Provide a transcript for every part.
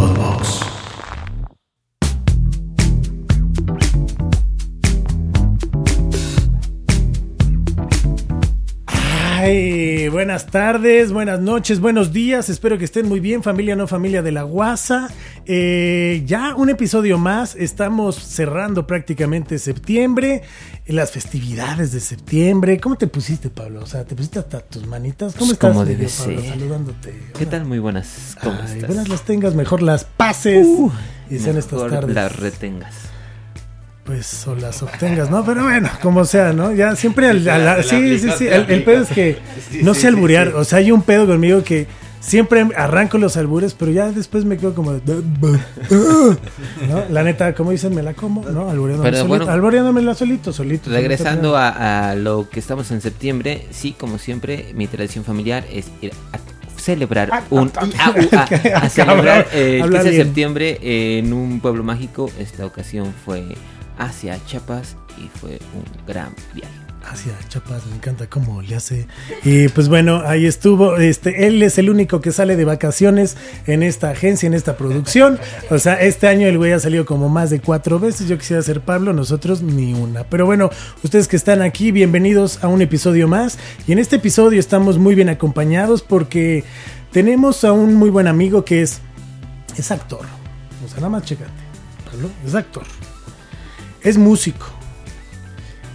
Bandbox. Buenas tardes, buenas noches, buenos días. Espero que estén muy bien, familia no familia de la Guasa. Eh, ya un episodio más. Estamos cerrando prácticamente septiembre, las festividades de septiembre. ¿Cómo te pusiste, Pablo? O sea, te pusiste hasta tus manitas. ¿Cómo Pues estás, como debe Pablo? ser. Saludándote. ¿Qué tal? Muy buenas. ¿Cómo Ay, estás? buenas las tengas, mejor las pases y sean estas tardes. las retengas. Pues o las obtengas, ¿no? Pero bueno, como sea, ¿no? Ya siempre al, sí, sí, sí. El, el pedo es que Sí, no sé sí, alburear. sí. O sea, hay un pedo conmigo que siempre arranco los albures, pero ya después me quedo como de, ¿no? La neta, como dicen, me la como, ¿no? Albureándome Pero solito, bueno. albureándomela solito, solito. Regresando solito. a, a lo que estamos en septiembre, sí, como siempre, mi tradición familiar es ir a celebrar un a, a- a celebrar eh, el Habla 15 de septiembre en un pueblo mágico. Esta ocasión fue hacia Chiapas y fue un gran viaje. Hacia Chapas, me encanta cómo le hace. Y pues bueno, ahí estuvo. Este, él es el único que sale de vacaciones en esta agencia, en esta producción. O sea, este año el güey ha salido como más de cuatro veces. Yo quisiera ser Pablo, nosotros ni una. Pero bueno, ustedes que están aquí, bienvenidos a un episodio más. Y en este episodio estamos muy bien acompañados porque tenemos a un muy buen amigo que es, es actor. O sea, nada más chécate. Pablo, es actor. Es músico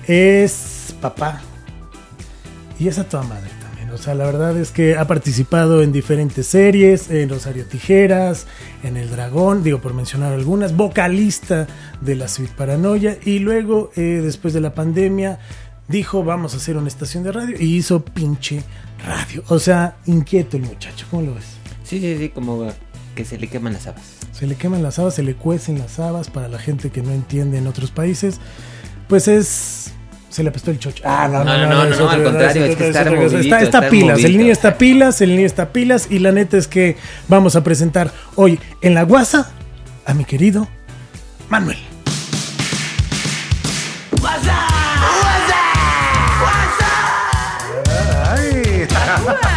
es papá y es a toda madre también. O sea, la verdad es que ha participado en diferentes series, en Rosario Tijeras, en El Dragón, digo por mencionar algunas, vocalista de la Suite Paranoia y luego, eh, después de la pandemia, dijo vamos a hacer una estación de radio y hizo pinche radio. O sea, inquieto el muchacho, ¿cómo lo ves? Sí, sí, sí, como que se le queman las habas. Se le queman las habas, se le cuecen las habas para la gente que no entiende en otros países. Pues es. Se le apestó el chocho. Ah, No, no, no, es no, al contrario, es que estar movidito, Está, está estar pilas, el niño está pilas, el niño está pilas. Y la neta es que vamos a presentar hoy en la guasa a mi querido Manuel. Buena onda,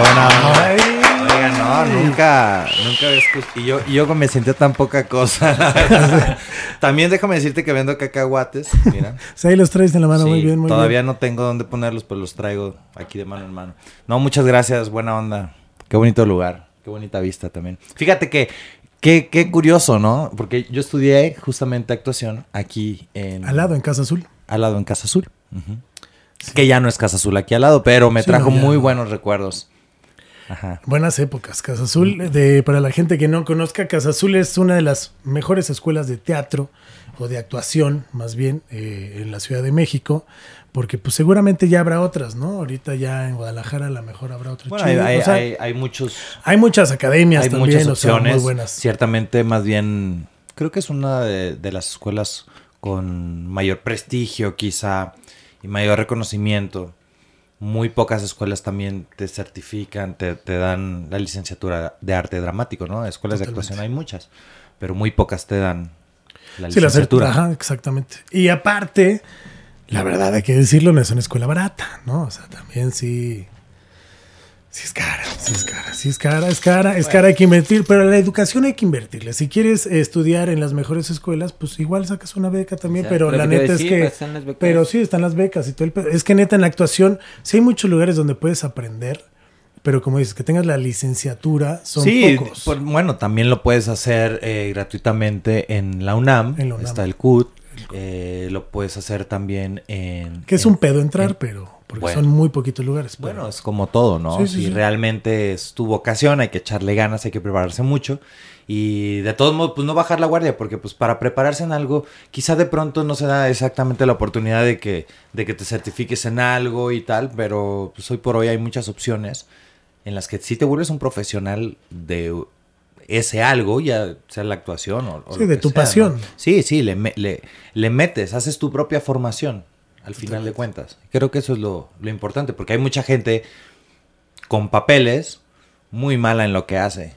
buena onda. Ay. Oiga, no, nunca, nunca había escuchado. Y yo, y yo me sentía tan poca cosa. También déjame decirte que vendo cacahuates. Mira. Sea, ahí los traes en la mano, Sí, muy bien, muy todavía bien. no tengo dónde ponerlos, pero los traigo aquí de mano en mano. No, muchas gracias, buena onda. Qué bonito lugar, qué bonita vista también. Fíjate que, qué, qué curioso, ¿no? Porque yo estudié justamente actuación aquí en... Al lado, en Casa Azul. al lado en Casa Azul. Que ya no es Casa Azul aquí al lado, pero me Sí, trajo no, muy no. buenos recuerdos. Ajá. Buenas épocas. Casa Azul, de, para la gente que no conozca, Casa Azul es una de las mejores escuelas de teatro o de actuación, más bien, eh, en la Ciudad de México, porque pues seguramente ya habrá otras, ¿no? Ahorita ya en Guadalajara a lo mejor habrá otro Bueno, hay, hay- O sea, hay- hay muchos, hay muchas academias hay también, muchas o sea, opciones. muy buenas. Ciertamente, más bien, creo que es una de, de las escuelas con mayor prestigio, quizá, y mayor reconocimiento. Muy pocas escuelas también te certifican, te, te dan la licenciatura de arte dramático, ¿no? Escuelas de actuación hay muchas, pero muy pocas te dan la Sí, licenciatura. Ajá, exactamente. Y aparte, la verdad hay que decirlo, no es una escuela barata, ¿no? O sea, también sí. Sí es cara, sí es cara, sí es cara, es cara, es cara, hay que invertir, pero la educación hay que invertirle. Si quieres estudiar en las mejores escuelas, pues igual sacas una beca también, pero la neta es que... pues, las. Pero sí, están las becas y todo el pedo. Es que neta en la actuación, sí hay muchos lugares donde puedes aprender, pero como dices, que tengas la licenciatura, son sí, pocos. por- bueno, también lo puedes hacer eh, gratuitamente en la UNAM. En la UNAM. Está el CUT. eh, lo puedes hacer también en... que es en- un pedo entrar, en- pero porque Bueno. son muy poquitos lugares. pero- Bueno, es como todo, ¿no? Sí, sí, si sí. realmente es tu vocación, hay que echarle ganas, hay que prepararse mucho. Y de todos modos, pues no bajar la guardia, porque pues para prepararse en algo, quizá de pronto no se da exactamente la oportunidad de que, de que te certifiques en algo y tal, pero pues hoy por hoy hay muchas opciones en las que sí te vuelves un profesional de ese algo, ya sea la actuación o, o Sí, lo de que tu sea, ¿no? pasión. Sí, sí, le, le, le metes, haces tu propia formación, al final de cuentas. Creo que eso es lo, lo importante, porque hay mucha gente con papeles muy mala en lo que hace.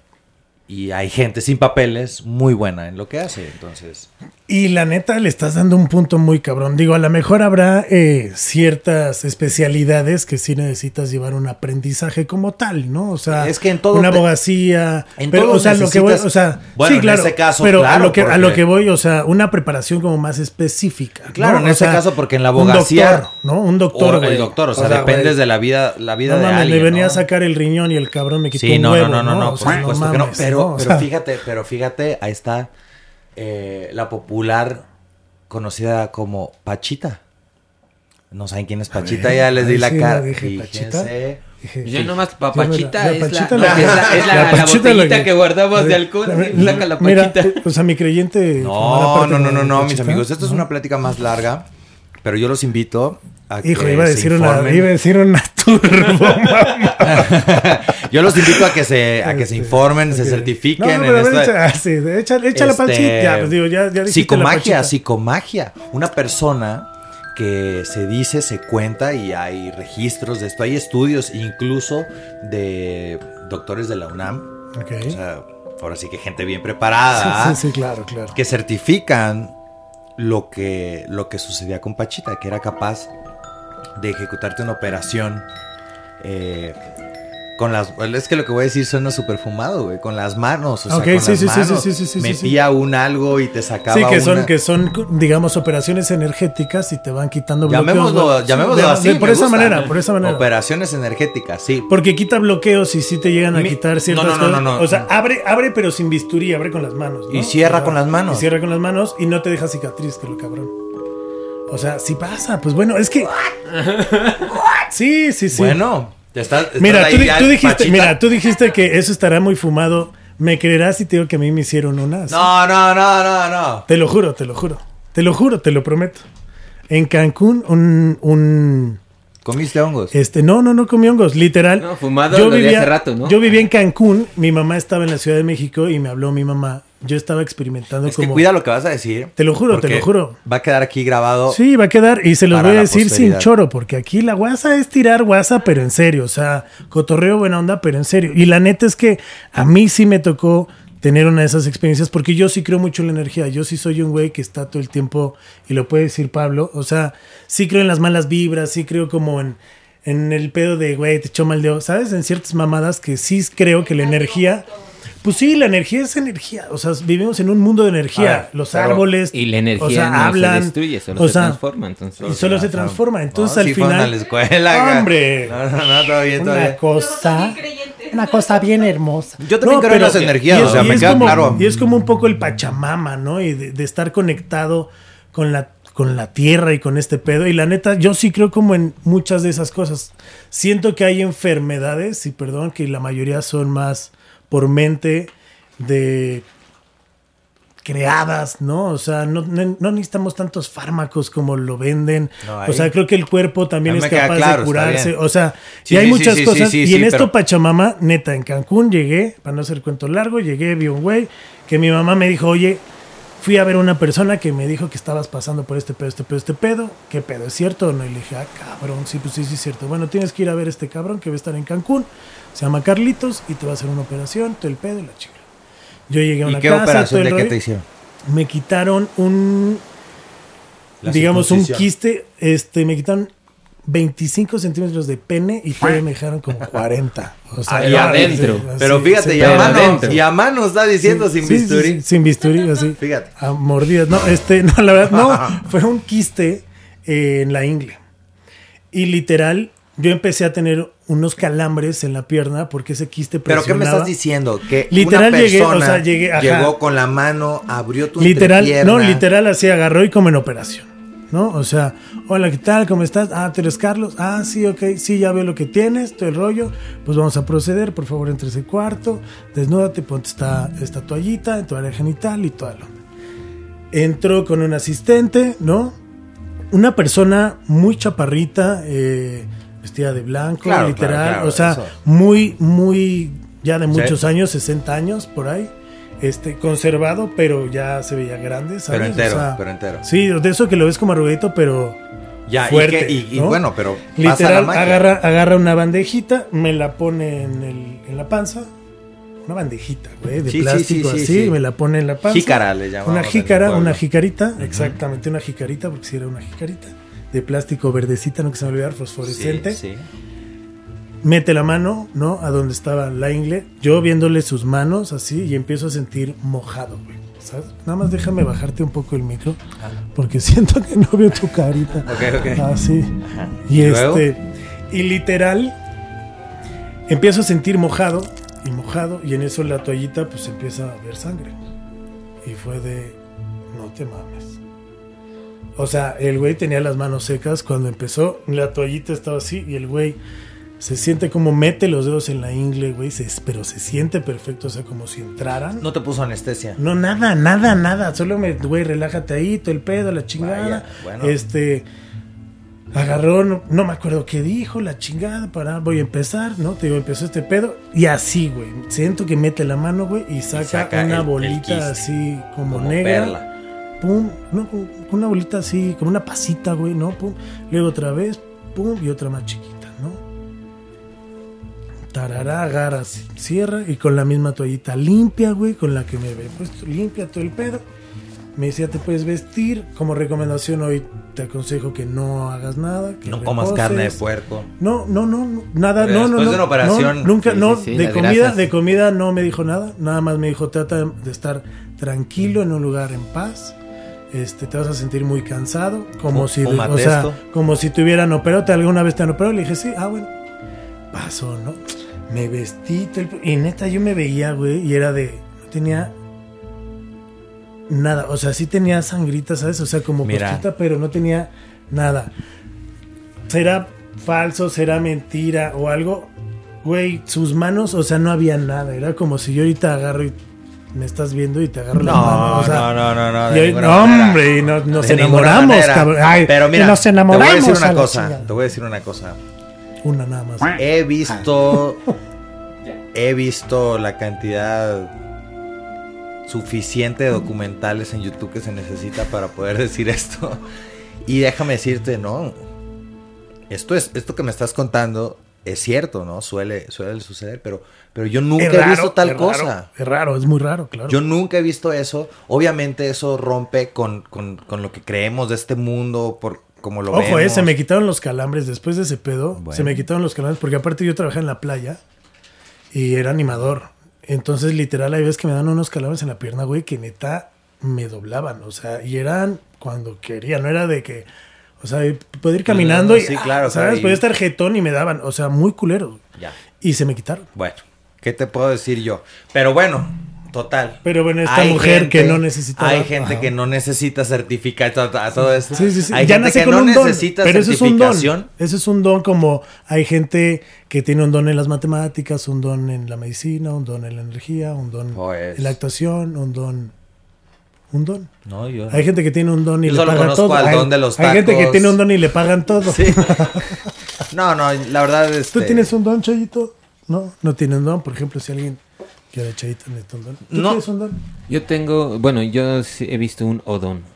Y hay gente sin papeles muy buena en lo que hace, entonces. Y la neta le estás dando un punto muy cabrón. Digo, a lo mejor habrá eh, ciertas especialidades que sí necesitas llevar un aprendizaje como tal, ¿no? O sea, Es que en todo una abogacía, en pero todo o sea, lo que voy, o sea, Bueno, sí, en claro, ese caso, pero a claro, lo que a lo que voy, o sea, una preparación como más específica. ¿no? Claro, en O ese caso, porque en la un abogacía- doctor, ¿no? Un doctor, o el doctor, o sea, dependes de la vida, la vida No de mames, alguien. me venía ¿no? a sacar el riñón y el cabrón me quitó Sí, un no, huevo, no, no, no, no, O por sea, supuesto que no. mames, Pero, ¿no? O pero sea, fíjate, pero fíjate, ahí está eh, la popular conocida como Pachita. No saben quién es Pachita, ver, ya les di la sí cara. dije, Fíjense. Pachita. dije, Yo nomás, papachita es, la, Pachita no, la- es la, es la- la la Pachita la botellita que- que guardamos de alcohol. saca la Mira, pachita. eh, o sea, mi creyente. No, no, no, no, no, mis amigos. Esto es una plática más larga, pero yo los invito a Hijo, que iba a se decir una, iba a decir una turbo, mamá. Yo los invito a que se, a que se Este, informen, se certifiquen No, en pero esta- echa, sí, echa, echa la Este, panchita. Ya, pues digo, ya, ya dijiste la Psicomagia, psicomagia. Una persona que se dice, se cuenta y hay registros de esto. Hay estudios incluso de doctores de la UNAM. Ok. O sea, ahora sí que gente bien preparada. sí, sí, sí, claro, claro. Que certifican lo que, lo que sucedía con Pachita, que era capaz de ejecutarte una operación eh, con las... Es que lo que voy a decir suena súper fumado, güey. Con las manos, o sea, con sí, las sí, sí, sí, manos. sí, sí, sí, sí, Metía un algo y te sacaba Sí, que son, que son, digamos, operaciones energéticas y te van quitando bloqueos. Llamémoslo, así. de- por esa gusta. manera, por esa manera. Operaciones energéticas, sí. Porque quita bloqueos y sí te llegan a Mi- quitar ciertas no, no, no, cosas. no, no. O sea, abre, abre pero sin bisturí, abre con las manos. ¿no? Y cierra O sea, con las manos. Y cierra con las manos y no te deja cicatriz, que lo cabrón. O sea, sí pasa. Pues bueno, es que. Sí, sí, sí. Bueno, mira, tú, tú dijiste, Pachita. mira, tú dijiste que eso estará muy fumado. ¿Me creerás si te digo que a mí me hicieron una? así? No, no, no, no, no. Te lo juro, te lo juro. Te lo juro, te lo prometo. En Cancún, un, un ¿Comiste hongos? este, no, no, no comí hongos, literal. No, fumado lo de hace rato, ¿no? Yo vivía en Cancún, mi mamá estaba en la Ciudad de México y me habló mi mamá. Yo estaba experimentando es que como cuida lo que vas a decir. Te lo juro, te lo juro. Va a quedar aquí grabado. Sí, va a quedar y se los voy a decir sin choro, porque aquí la guasa es tirar guasa, pero en serio, o sea, cotorreo buena onda, pero en serio. Y la neta es que a mí sí me tocó tener una de esas experiencias, porque yo sí creo mucho en la energía, yo sí soy un güey que está todo el tiempo, y lo puede decir Pablo, o sea, sí creo en las malas vibras, sí creo como en, en el pedo de, güey, te echó mal dedo, ¿sabes? En ciertas mamadas que sí creo que la energía... Pues sí, la energía es energía. O sea, vivimos en un mundo de energía. A ver, Los pero- árboles. Y la energía o sea, no hablan, se destruye, solo o se transforma. Entonces, y solo se Ah, transforma. Entonces no, al sí final. a la escuela. ¡Hombre! No, no, no, todo bien, todo Una bien. cosa. Una cosa bien hermosa. Yo también creo en las energías, y o sea, me es queda como, claro. Y es como un poco el Pachamama, ¿no? Y de, de estar conectado con la, con la tierra y con este pedo. Y la neta, yo sí creo como en muchas de esas cosas. Siento que hay enfermedades, y perdón, que la mayoría son más por mente de creadas, ¿no? O sea, no, no- no necesitamos tantos fármacos como lo venden. No, o sea, creo que el cuerpo también es capaz claro, de curarse. O sea, Sí, y hay sí, muchas sí, cosas. y en esto, pero- Pachamama, neta, en Cancún llegué, para no hacer cuento largo, llegué, vi un güey que mi mamá me dijo, oye, fui a ver a una persona que me dijo que estabas pasando por este pedo, este pedo, este pedo. ¿Qué pedo? ¿Es cierto o no? Y le dije, ah, cabrón, sí, pues sí, sí, es cierto. Bueno, tienes que ir a ver a este cabrón que va a estar en Cancún. Se llama Carlitos y te va a hacer una operación, todo el pedo y la chica. Yo llegué a ¿Y una qué casa, operación de qué te hicieron? Me quitaron un, La digamos, un quiste, este, me quitaron 25 centímetros de pene y todavía me dejaron como 40. O sea, Ahí adentro. sí, Pero fíjate, y a mano, y a mano está diciendo sin Sí, bisturí. sin bisturí, así. Fíjate. A mordidas. No, este, no, la verdad, no. Fue un quiste eh, en la ingle. Y literal, yo empecé a tener unos calambres en la pierna porque ese quiste ¿Pero qué me presionaba. estás diciendo? Que Literal una llegué, o persona sea, llegué, ajá. llegó con la mano, abrió tu Literal, no, literal así agarró y como en operación. ¿No? O sea, hola, ¿qué tal? ¿Cómo estás? Ah, ¿tú eres Carlos? Ah, sí, ok, sí, ya veo lo que tienes, todo el rollo. Pues vamos a proceder, por favor, entre ese cuarto, desnúdate, ponte esta, esta toallita en tu área genital y todo lo Entró con un asistente, ¿no? Una persona muy chaparrita, eh, vestida de blanco, Claro, literal, claro, claro, o sea, eso. muy, muy, ya de muchos Sí. años, 60 años por ahí, este, conservado, pero ya se veía grande, ¿sabes? Pero entero, O sea, pero entero. Sí, de eso que lo ves como arrugadito, pero Ya, y fuerte, que- y, y ¿no? bueno, pero pasa la literal agarra, agarra una bandejita, me la pone en, el, en la panza, una bandejita, güey, de Sí, plástico sí, sí, así, sí. me la pone en la panza. Jícara le llamamos Una jícara, una jicarita, exactamente, una jicarita, porque si era una jicarita. De plástico verdecita, no que se me olvidar, fosforescente. Sí, sí. Mete la mano, ¿no? A donde estaba la ingle. Yo viéndole sus manos así y empiezo a sentir mojado, güey. ¿Sabes? Nada más déjame bajarte un poco el micro. Porque siento que no veo tu carita. Ok, ok. Así. Ajá. Y, ¿Y luego? este. Y literal. Empiezo a sentir mojado y mojado. Y en eso la toallita, pues empieza a ver sangre. Y fue de. No te mames. O sea, el güey tenía las manos secas cuando empezó. La toallita estaba así y el güey se siente como mete los dedos en la ingle, güey. se- pero se siente perfecto, o sea, como si entraran. No te puso anestesia. No, nada, nada, nada. Solo me, güey, relájate ahí, todo el pedo, la chingada. Vaya, bueno. Este. Agarró, no, no me acuerdo qué dijo, la chingada, para, voy a empezar, ¿no? Te digo, empezó este pedo. Y así, güey. Siento que mete la mano, güey, y saca, saca una el- bolita así como, Como negra. perla. Pum, no, una bolita así, como una pasita, güey, ¿no? Pum. Luego otra vez, pum, y otra más chiquita. Tarará, agarra, cierra y con la misma toallita limpia, güey, con la que me ve puesto, limpia todo el pedo. Me decía, te puedes vestir. Como recomendación hoy te aconsejo que no hagas nada. Que No comas reposes. carne de puerco. No, no, no, nada, Pero no, no, después no. de una operación- no, nunca, Sí, no, sí, sí, de comida, grasas. de comida no me dijo nada, nada más me dijo, trata de estar tranquilo en un lugar en paz. Este, te vas a sentir muy cansado, como si, o sea, como si te hubieran operado, ¿te alguna vez te han operado? Le dije, sí, ah, bueno. Pasó, ¿no? Me vestí y neta yo me veía, güey, y era de no tenía nada, o sea, sí tenía sangrita, ¿sabes? O sea, como Mira. cosita, pero no tenía nada. ¿Será falso? ¿Será mentira o algo? Güey, sus manos, o sea, no había nada. Era como si yo ahorita agarro y me estás viendo y te agarro la mano. No, o sea, no, no, no, no. de no, hombre, y no- nos De enamoramos, cabrón. Ay, Pero mira, y nos te voy a enamoramos decir una cosa. chingada. Te voy a decir una cosa. Una nada más. He visto. he visto la cantidad suficiente de documentales en YouTube que se necesita para poder decir esto. Y déjame decirte, no. Esto es, esto que me estás contando es cierto, ¿no? Suele, suele suceder, pero, pero yo nunca he visto tal es raro, cosa. es raro, es muy raro, claro. Yo nunca he visto eso. Obviamente eso rompe con, con, con lo que creemos de este mundo, por como lo Ojo, vemos. eh, se me quitaron los calambres después de ese pedo. Bueno. Se me quitaron los calambres porque aparte yo trabajaba en la playa y era animador. Entonces, literal, hay veces que me dan unos calambres en la pierna, güey, que neta me doblaban. O sea, y eran cuando quería, no era de que, o sea, puedo ir caminando no, y, sí, ah, claro, ¿sabes? claro, y- Podía estar jetón y me daban, o sea, muy culero. Ya. Y se me quitaron. Bueno, ¿qué te puedo decir yo? Pero bueno, total. Pero bueno, esta Hay mujer gente- que no necesita. Hay gente que no necesita certificar todo, todo esto. Sí, sí, sí. Hay ya gente nace que con no un don, necesita pero eso es un don. certificación. Eso es un don como hay gente que tiene un don en las matemáticas, un don en la medicina, un don en la energía, un don Pues. en la actuación, un don... Un don. No, yo. Hay gente que tiene un don y Yo le solo pagan conozco todo. al hay, don de los hay gente que tacos. tiene un don y le pagan todo. Sí. No, no, la verdad es. ¿Tú tienes un don, Chayito? No, no tienes un don. Por ejemplo, si alguien quiere Chayito necesita un don. ¿Tú No. don? Yo tengo, bueno, yo sí he visto un odón.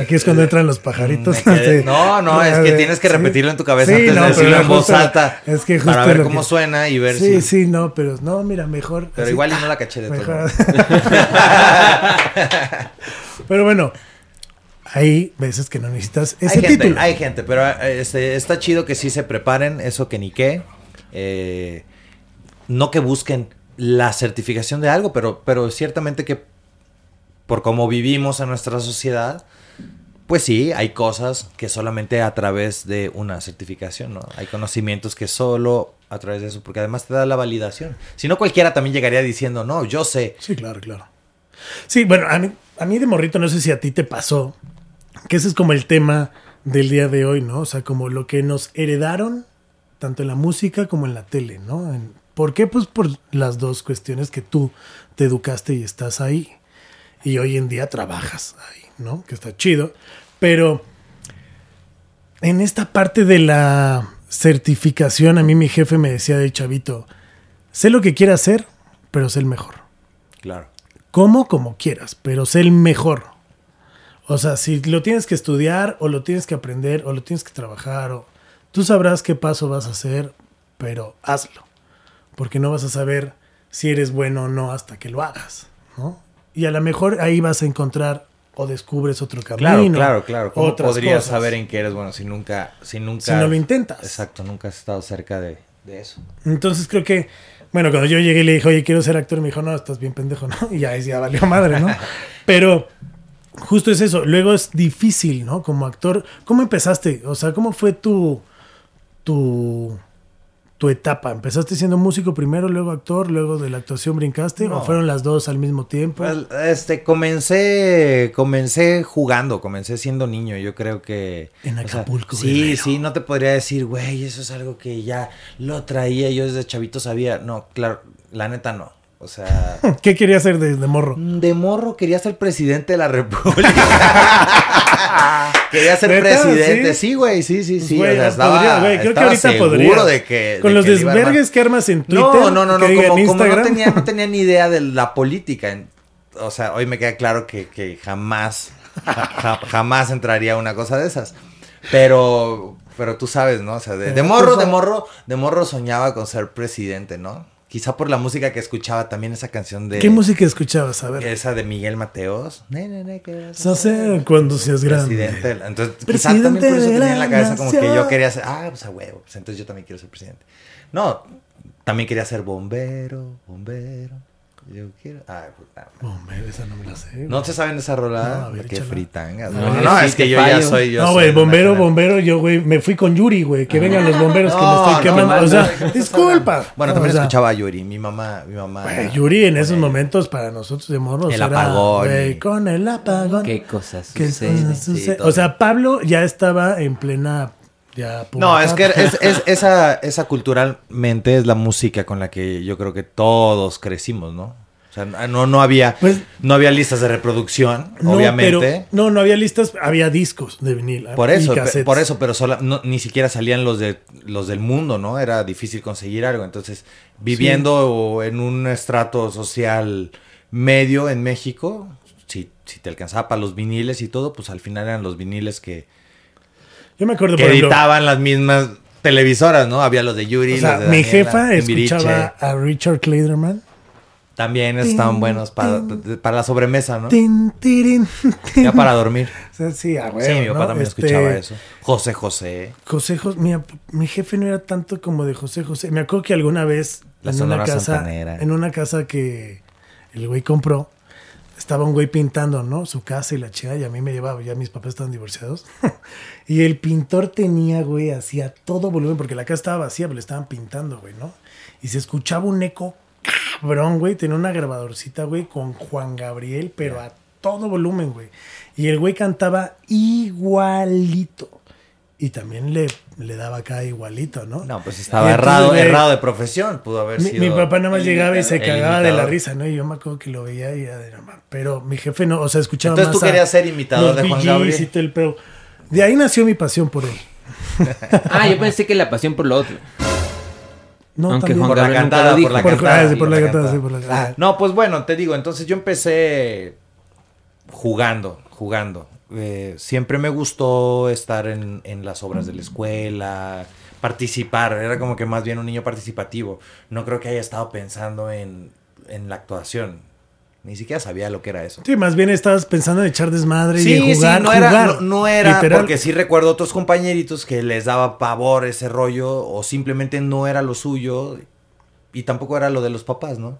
Aquí es cuando entran los pajaritos. Quedé- Sí. No, no, es que tienes que Sí. repetirlo en tu cabeza Sí, antes no, de decirlo en voz alta. Es que justo para ver cómo que- suena y ver Sí, si. sí, no, pero no, mira, mejor. Pero así, igual y ah, no la caché de todo. pero bueno, hay veces que no necesitas ese hay gente, título. hay gente, pero este, está chido que sí se preparen, eso que ni qué. Eh, no que busquen la certificación de algo, pero, pero ciertamente que por cómo vivimos en nuestra sociedad, pues sí, hay cosas que solamente a través de una certificación, ¿no? Hay conocimientos que solo a través de eso, porque además te da la validación. Si no, cualquiera también llegaría diciendo, no, yo sé. Sí, claro, claro. Sí, bueno, a mí, a mí de morrito, no sé si a ti te pasó, que ese es como el tema del día de hoy, ¿no? O sea, como lo que nos heredaron, tanto en la música como en la tele, ¿no? En- ¿Por qué? Pues por las dos cuestiones que tú te educaste y estás ahí. Y hoy en día trabajas ahí, ¿no? Que está chido. Pero en esta parte de la certificación, a mí mi jefe me decía de chavito, sé lo que quiero hacer, pero sé el mejor. Claro. Como como quieras, pero sé el mejor. O sea, si lo tienes que estudiar o lo tienes que aprender o lo tienes que trabajar o tú sabrás qué paso vas a hacer, pero hazlo. Porque no vas a saber si eres bueno o no hasta que lo hagas, ¿no? Y a lo mejor ahí vas a encontrar o descubres otro camino. Claro, claro, claro. ¿Cómo otras podrías cosas. saber en qué eres bueno si nunca, si nunca... Si no lo intentas. Exacto, nunca has estado cerca de, de eso. Entonces creo que, bueno, cuando yo llegué y le dije, oye, quiero ser actor, me dijo, no, estás bien pendejo, ¿no? Y ya, ya valió madre, ¿no? Pero justo es eso. Luego es difícil, ¿no? Como actor, ¿cómo empezaste? O sea, ¿cómo fue tu, tu, tu etapa? ¿Empezaste siendo músico primero, luego actor, luego de la actuación brincaste? No. ¿O fueron las dos al mismo tiempo? Pues, este, comencé, comencé jugando, comencé siendo niño, yo creo que... En o sea, Acapulco, sí, Guerrero. sí, no te podría decir, güey, eso es algo que ya lo traía, yo desde chavito sabía. No, claro, la neta no. O sea, ¿Qué quería hacer de, de morro? de morro quería ser presidente de la república. quería ser presidente, ¿Sí? sí, güey, sí, sí, sí. Güey, o sea, estaba, podría, güey, creo que ahorita seguro podría. de que... Con de los desvergues que armas en Twitter. No, no, no, no, como, no, tenía, no tenía ni idea de la política. O sea, hoy me queda claro que, que jamás, ja- ja- jamás entraría a una cosa de esas. Pero, pero tú sabes, ¿no? O sea, de, de Eh, morro, pues, de ah. morro, de morro soñaba con ser presidente, ¿no? Quizá por la música que escuchaba también esa canción de... ¿Qué música escuchabas? A ver. Esa de Miguel Mateos. Sé cuando seas grande. presidente. Entonces, quizá Presidente también por eso tenía en la cabeza como que yo quería ser, ah, pues a huevo, pues entonces yo también quiero ser presidente. No, también quería ser bombero, bombero. Yo quiero, ah, puta. madre. Bombero, esa no me la sé. ¿No se saben esa rola? No, a ver, Qué échala. fritangas. No, No, no, es que yo ya soy yo. no, güey, bombero, nacional. bombero, yo, güey, me fui con Yuri, güey. Que vengan los bomberos que me estoy quemando. o sea, disculpa. Bueno, No, también o sea, escuchaba a Yuri, mi mamá, mi mamá. Yuri en esos momentos para nosotros de morros El era, apagón con el apagón. Qué cosas ¿Qué suceden. o sea, Pablo ya estaba en plena ya No, es que es, es- esa, esa culturalmente es la música con la que yo creo que todos crecimos, ¿no? O sea, no, no había, Pues- no había listas de reproducción, No, obviamente. pero- no, no había listas, había discos de vinil. Por eso, por eso, pero sola- no- ni siquiera salían los de los del mundo, ¿no? Era difícil conseguir algo. Entonces, viviendo en un estrato social medio en México, si, si te alcanzaba para los viniles y todo, pues al final eran los viniles que, Yo me acuerdo, que por ejemplo, editaban las mismas televisoras, ¿no? Había los de Yuri, o sea, los de mi Daniela, jefa escuchaba a Richard Clayderman. También estaban Tin, buenos para, para la sobremesa, ¿no? Tin, tirin, tin. Ya para dormir. O sea, sí, a sí, mi papá ¿no? también Este, escuchaba eso. José José. José José, mi, mi jefe no era tanto como de José José. Me acuerdo que alguna vez La en una casa, Santanera. en una casa que el güey compró, estaba un güey pintando, ¿no? Su casa y la chica, y a mí me llevaba, ya mis papás estaban divorciados. y el pintor tenía, güey, hacía todo volumen, porque la casa estaba vacía, pero le estaban pintando, güey, ¿no? Y se escuchaba un eco cabrón, güey. Tenía una grabadorcita, güey, con Juan Gabriel, pero a todo volumen, güey. Y el güey cantaba igualito. Y también le, le daba acá igualito, ¿no? No, pues estaba entonces, errado, errado de profesión. Pudo haber Mi, sido. mi papá nada más llegaba y se cagaba de la risa, ¿no? Y yo me acuerdo que lo veía y era de no mames. Pero mi jefe no, o sea, escuchaba Entonces más tú a querías ser imitador los de Juan Gabriel. y el pedo. De ahí nació mi pasión por él. Ah, yo pensé que la pasión por lo otro. No, Aunque también. Juan Por la cantada, por la cantada. ah, sí, por la cantada, sí, por la cantada. Ah, No, pues bueno, te digo, entonces yo empecé jugando, jugando. Eh, siempre me gustó estar en, en las obras de la escuela, participar. Era como que más bien un niño participativo. No creo que haya estado pensando en, en la actuación. Ni siquiera sabía lo que era eso. Sí, más bien estabas pensando en echar desmadre y Sí, en jugar, sí, no era, no, no era literal. porque sí recuerdo otros compañeritos que les daba pavor ese rollo o simplemente no era lo suyo y tampoco era lo de los papás, ¿no?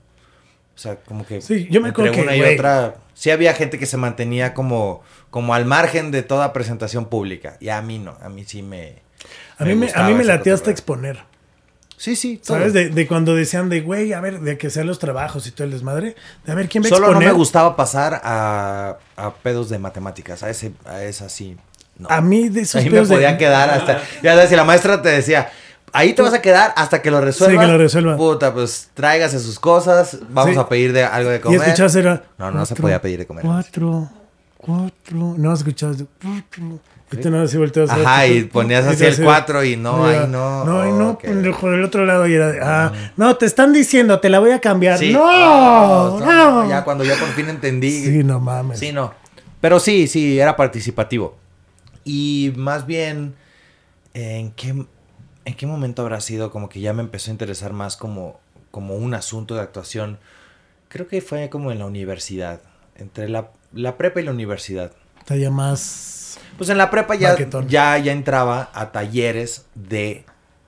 O sea, como que Sí, yo me entre acuerdo que, una y otra sí había gente que se mantenía como como al margen de toda presentación pública y a mí no, a mí sí me A mí me, a mí me latía hasta exponer. Sí, sí, todo. ¿Sabes? De, de cuando decían de, güey, a ver, de que sean los trabajos y todo el desmadre. De a ver, ¿quién a Solo no me gustaba pasar a, a pedos de matemáticas, a ese a esa sí. No. A mí de esos Ahí me pedos podía quedar hasta. Ya sabes, si la maestra te decía, ahí te vas a quedar hasta que lo resuelva. Sí, que lo resuelva. Puta, pues tráigase sus cosas, vamos Sí. a pedir de algo de Y comer. escuchabas era... No, no se cuatro, podía pedir de comer. Cuatro, cuatro... No, escuchabas de cuatro... Y no a ver Ajá, y ponías y así te el 4 y no, ahí no. No, ahí no, ok. pendejo, del otro lado y era de, ah, no, te están diciendo, te la voy a cambiar. Sí. No, no. Ya cuando yo por fin entendí. Sí, no mames. Sí, no. Pero sí, sí, era participativo. Y más bien, ¿en qué, ¿en qué momento habrá sido como que ya me empezó a interesar más como, como un asunto de actuación, creo que fue como en la universidad, entre la, la prepa y la universidad. Ya más... Pues en la prepa ya, ya, ya entraba a talleres de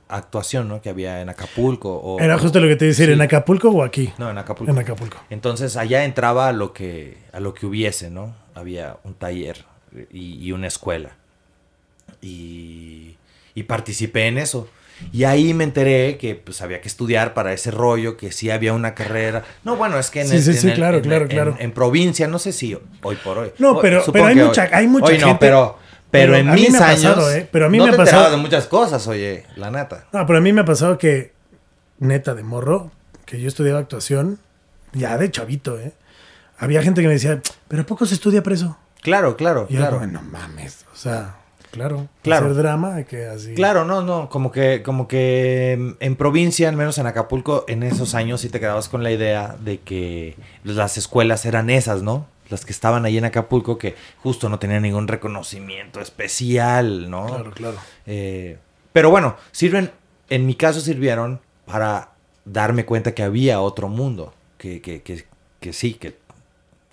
actuación, ¿no? Que había en Acapulco. O, Era justo lo que te iba a decir, Sí. ¿en Acapulco o aquí? No, en Acapulco. En Acapulco. Entonces allá entraba a lo que, a lo que hubiese, ¿no? Había un taller y, y una escuela. Y, y participé en eso. Y ahí me enteré que pues había que estudiar para ese rollo, que sí había una carrera. No, bueno, es que en, Sí, el- sí, en sí, el- claro, en- claro, en- claro. En, provincia, no sé si hoy por hoy. No, pero- pero hay mucha- hay mucha Hoy no, gente- pero, pero, pero en a mí mis me ha años. pasado, ¿eh? Pero a mí no me ha te pasado- de muchas cosas, oye, la neta. No, pero a mí me ha pasado que, neta, de morro, que yo estudiaba actuación, ya de chavito, ¿eh? Había gente que me decía, ¿pero a poco se estudia preso? Claro, claro, Y yo claro. como, no mames, o sea, claro, Claro. hacer drama, que así. Claro, no, no, como que, como que en provincia, al menos en Acapulco, en esos años sí te quedabas con la idea de que las escuelas eran esas, ¿no? Las que estaban ahí en Acapulco, que justo no tenían ningún reconocimiento especial, ¿no? Claro, claro. Eh, pero bueno, sirven, en mi caso sirvieron para darme cuenta que había otro mundo, que, que, que, que sí, que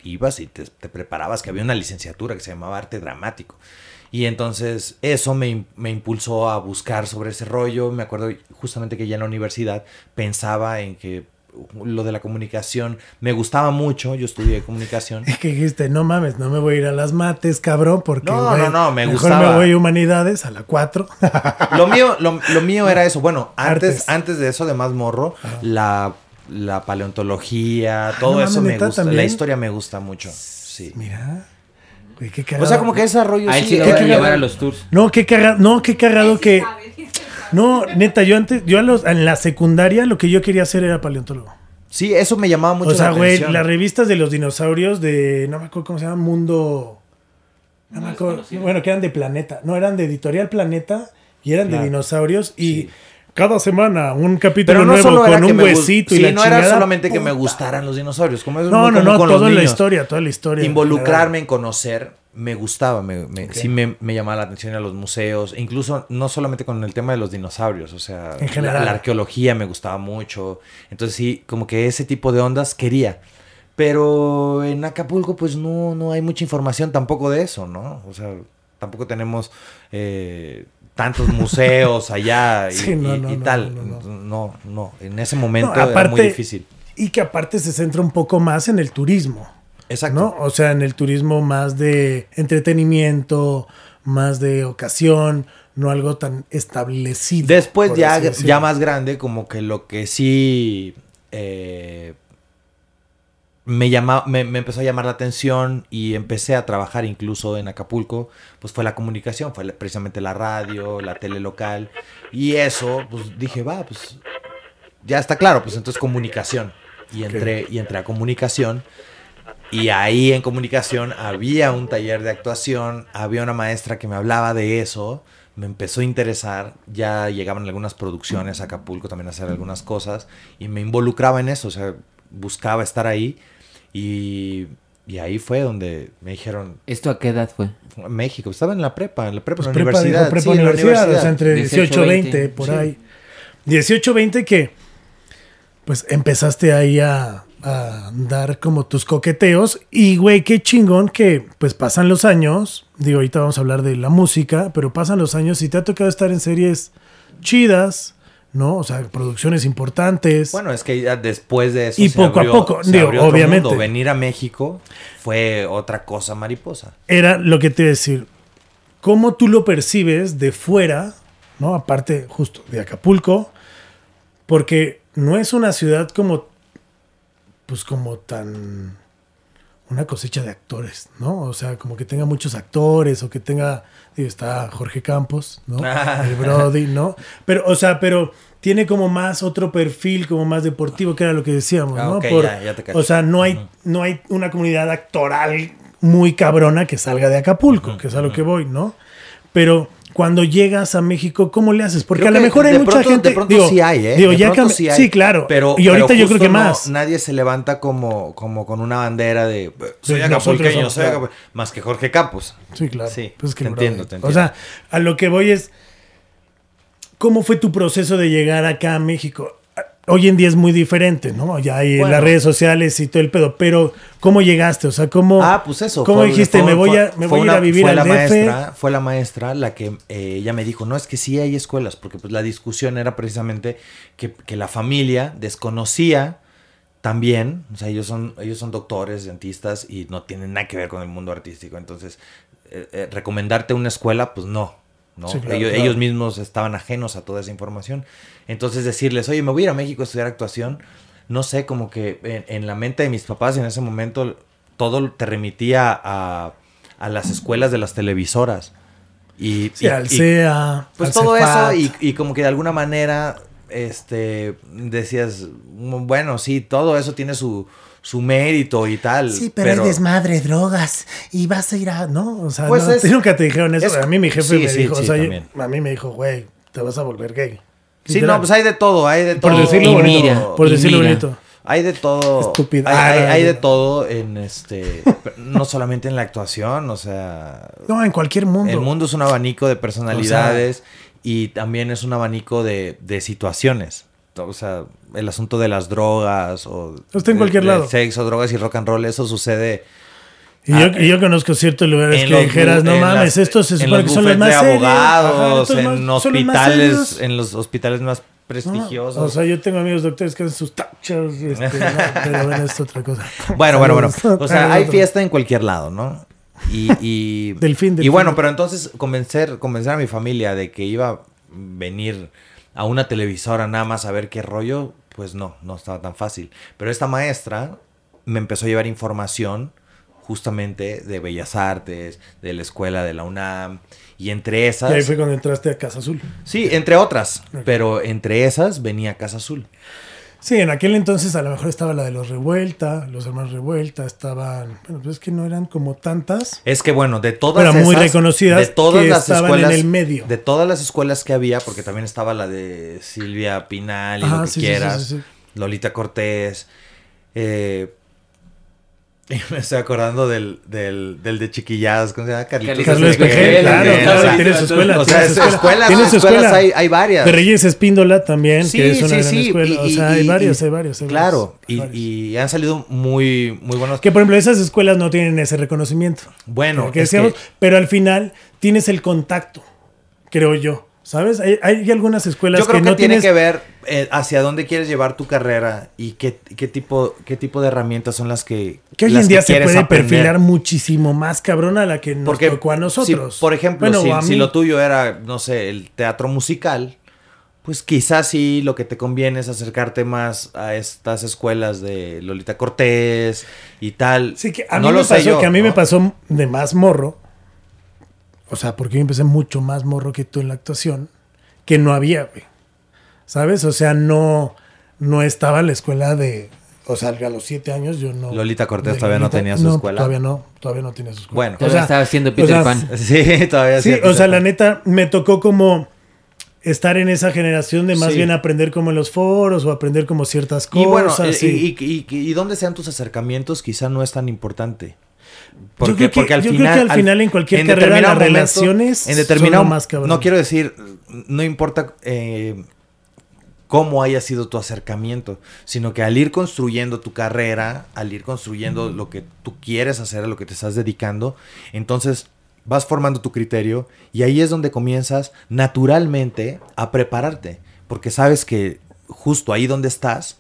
ibas y te, te preparabas, que había una licenciatura que se llamaba arte dramático. Y entonces eso me, me impulsó a buscar sobre ese rollo. Me acuerdo justamente que ya en la universidad pensaba en que lo de la comunicación me gustaba mucho. Yo estudié comunicación. Es que dijiste, no mames, no me voy a ir a las mates, cabrón, porque No, no, no, me mejor gustaba. me voy a humanidades a la 4. Lo mío, lo, lo mío era eso. Bueno, antes, Artes. antes de eso, de más morro, la, la paleontología, todo no mames, eso me ¿neta gusta. La historia me gusta mucho. Sí. Mira, güey, qué cagado. O sea, como que ese rollo A él sí, sí lo van a qué llevar cagado. a los tours. No, qué cagado, no, qué cagado que... sí. No, neta, yo antes, yo a los- en la secundaria lo que yo quería hacer era paleontólogo. Sí, eso me llamaba mucho o sea, la güey, atención. las revistas de los dinosaurios de, no me acuerdo cómo se llama, Mundo... No, me acuerdo, bueno, que eran de Planeta, no, eran de Editorial Planeta y eran Claro. de dinosaurios y Sí. Cada semana un capítulo no nuevo con un huesito y la no era solamente que me gustaran los dinosaurios, como eso es No, muy no, no, toda la historia, toda la historia. Involucrarme en conocer me gustaba, me, me- sí me, me llamaba la atención a los museos, e incluso no solamente con el tema de los dinosaurios, o sea, En general. La, la arqueología me gustaba mucho, entonces sí, como que ese tipo de ondas quería. Pero en Acapulco pues no, no hay mucha información tampoco de eso, ¿no? O sea, tampoco tenemos eh, tantos museos allá y, Sí, no, y- no, y no, tal. no, no. En ese momento No, era aparte- muy difícil. Y que aparte se centra un poco más en el turismo. Exacto. ¿no? O sea, en el turismo más de entretenimiento, más de ocasión, no algo tan establecido. Después ya, ya más grande, como que lo que sí eh, me, llama, me, me empezó a llamar la atención y empecé a trabajar incluso en Acapulco, pues fue la comunicación, fue precisamente la radio, la tele local. Y eso, pues dije, va, pues ya está claro, pues entonces comunicación. Y entré, y entré a comunicación. Y ahí en comunicación había un taller de actuación, había una maestra que me hablaba de eso, me empezó a interesar, ya llegaban algunas producciones a Acapulco también a hacer algunas cosas y me involucraba en eso, o sea, buscaba estar ahí y, y ahí fue donde me dijeron, ¿Esto a qué edad fue? México, estaba en la prepa, en la prepa, Pues en la prepa, dijo universidad. prepa sí, en la universidad, o sea, universidad. entre 18 18, y 20, 20, por sí. ahí. 18 20 que pues empezaste ahí a, a dar como tus coqueteos y güey, qué chingón que pues pasan los años, digo, ahorita vamos a hablar de la música, pero pasan los años y te ha tocado estar en series chidas, ¿no? O sea, producciones importantes. Bueno, es que ya después de eso Y se poco a poco, se digo, abrió otro obviamente. mundo. Venir a México fue otra cosa mariposa. era lo que te iba a decir. ¿Cómo tú lo percibes de fuera, ¿no? Aparte, justo de Acapulco, porque no es una ciudad como, pues como tan, una cosecha de actores, ¿no? O sea, como que tenga muchos actores o que tenga, digo, está Jorge Campos, ¿no? El Brody, ¿no? Pero, o sea, pero tiene como más otro perfil, como más deportivo, que era lo que decíamos, Ah, ¿no? ok, Por- ya, ya te cacho. o sea, no hay, no hay una comunidad actoral muy cabrona que salga de Acapulco, que es a lo que voy, ¿no? Pero cuando llegas a México, ¿cómo le haces? Porque Creo a lo mejor hay mucha pronto- gente. De pronto digo, sí hay, ¿eh? digo, De ya sí hay. sí, claro. Pero, y ahorita pero yo creo que no- más. nadie se levanta como, como con una bandera de soy Sí, acapulqueño, soy somos, acapul-", Más que Jorge Campos. Sí, claro. Sí, Pues es que te entiendo, te O entiendo. sea, a lo que voy es. ¿Cómo fue tu proceso de llegar acá a México? Hoy en día es muy diferente, ¿no? Ya hay Bueno. las redes sociales y todo el pedo, pero ¿cómo llegaste? O sea, ¿cómo, Ah, pues eso. ¿cómo fue- dijiste, fue- me voy a, me voy a ir a una- vivir fue al la DF? Maestra, fue la maestra la que eh, ella me dijo, no, es que sí hay escuelas, porque pues la discusión era precisamente que, que la familia desconocía también, o sea, ellos son, ellos son doctores, dentistas y no tienen nada que ver con el mundo artístico, entonces eh, eh, recomendarte una escuela, pues no. ¿No? Sí, claro, ellos, claro. ellos mismos estaban ajenos a toda esa información. Entonces decirles, oye, me voy a ir a México a estudiar actuación, no sé, como que en, en la mente de mis papás en ese momento todo te remitía a, a las escuelas de las televisoras. Y, Sí, y- al y- CEA, pues al todo Cefat. eso y, y como que de alguna manera este decías, "Mm, bueno, sí, todo eso tiene su, su mérito y tal. Sí, pero, hay desmadre, drogas, y vas a ir a... No, o sea, Pues no, es- nunca te dijeron eso. es- a mí mi jefe sí, me sí, dijo, sí, o sea, yo- también. a mí me dijo, güey, te vas a volver gay. Sí, Literal. no, pues hay de todo, hay de Por todo. decirlo Y bonito. mira, por decirlo mira. bonito. Hay de todo. Estúpido. Hay, hay- hay de todo en este. no solamente en la actuación, o sea. No, en cualquier mundo. El mundo es un abanico de personalidades y también es un abanico de, de situaciones. O sea, el asunto de las drogas o. Está en cualquier lado. Sexo, drogas y rock and roll, eso sucede. Y yo, y yo conozco ciertos lugares que los dijeras, no mames, estos se supone los que son los más de serios. Ajá, abogados, en más- los hospitales, serios. en los hospitales más No, prestigiosos. o sea, yo tengo amigos doctores que hacen sus tachos, este, no, pero bueno, es otra cosa. Bueno, bueno, bueno. O sea, hay fiesta en cualquier lado, ¿no? Y, y, Delfín, y delfín. bueno, pero entonces convencer, convencer a mi familia de que iba a venir a una televisora nada más a ver qué rollo, pues no, no estaba tan fácil. Pero esta maestra me empezó a llevar información justamente de Bellas Artes, de la escuela de la UNAM, y entre Y esas... ahí fue cuando entraste a Casa Azul. Sí, entre otras, pero entre esas venía Casa Azul. Sí, en aquel entonces a lo mejor estaba la de los Revuelta, los hermanos Revuelta, estaban, bueno, pues es que no eran como tantas. Es que bueno, de todas Pero muy reconocidas de todas que las estaban escuelas, en el medio. de todas las escuelas que había, porque también estaba la de Silvia Pinal y Ajá, lo que sí, quieras, sí, sí. Lolita Cortés, eh, me estoy acordando del, del, del de chiquilladas, ¿cómo se llama? Carlitos Carlos claro, también, claro, o sea, tiene su escuela. o sea, tiene su es- escuelas, Tiene su escuelas escuela. hay, hay varias. De Reyes Espíndola también, Sí, que es una sí, gran sí, escuela. y- o sea, y- hay varios, hay varios. hay Claro, varios, y, varios. y han salido muy, muy buenos. Que por ejemplo esas escuelas no tienen ese reconocimiento. Bueno, que decíamos, que- pero al final tienes el contacto, creo yo. ¿Sabes? Hay, hay algunas escuelas Yo creo que, no tiene tienes que ver eh, hacia dónde quieres llevar tu carrera y qué, qué tipo qué tipo de herramientas son las que que hoy en día se puede aprender. perfilar muchísimo más cabrón a la que nos Porque tocó a nosotros. si, por ejemplo, Bueno, si, lo tuyo era, no sé, el teatro musical, pues quizás sí lo que te conviene es acercarte más a estas escuelas de Lolita Cortés y tal. Sí, que a No mí lo me sé pasó yo, que a mí ¿no? me pasó de más morro. O sea, porque yo empecé mucho más morro que tú en la actuación, que no había, güey. ¿Sabes? O sea, no, no estaba la escuela de. O sea, a los siete años yo no. Lolita Cortés todavía no tenía su escuela. Todavía no, todavía no tenía su escuela. Bueno. Todavía estaba haciendo Peter Pan. Sí, todavía Sí, sí. o sea, la neta, me tocó como estar en esa generación de más Sí. bien aprender como en los foros o aprender como ciertas Y bueno, cosas. y, sí. y, y- y dónde sean tus acercamientos quizá no es tan importante. Yo creo que- yo creo que al final en cualquier carrera las relaciones en determinado son lo más cabrón. no quiero decir no importa eh, cómo haya sido tu acercamiento, sino que al ir construyendo tu carrera, al ir construyendo lo que tú quieres hacer, a lo que te estás dedicando, entonces vas formando tu criterio y ahí es donde comienzas naturalmente a prepararte, porque sabes que justo ahí donde estás,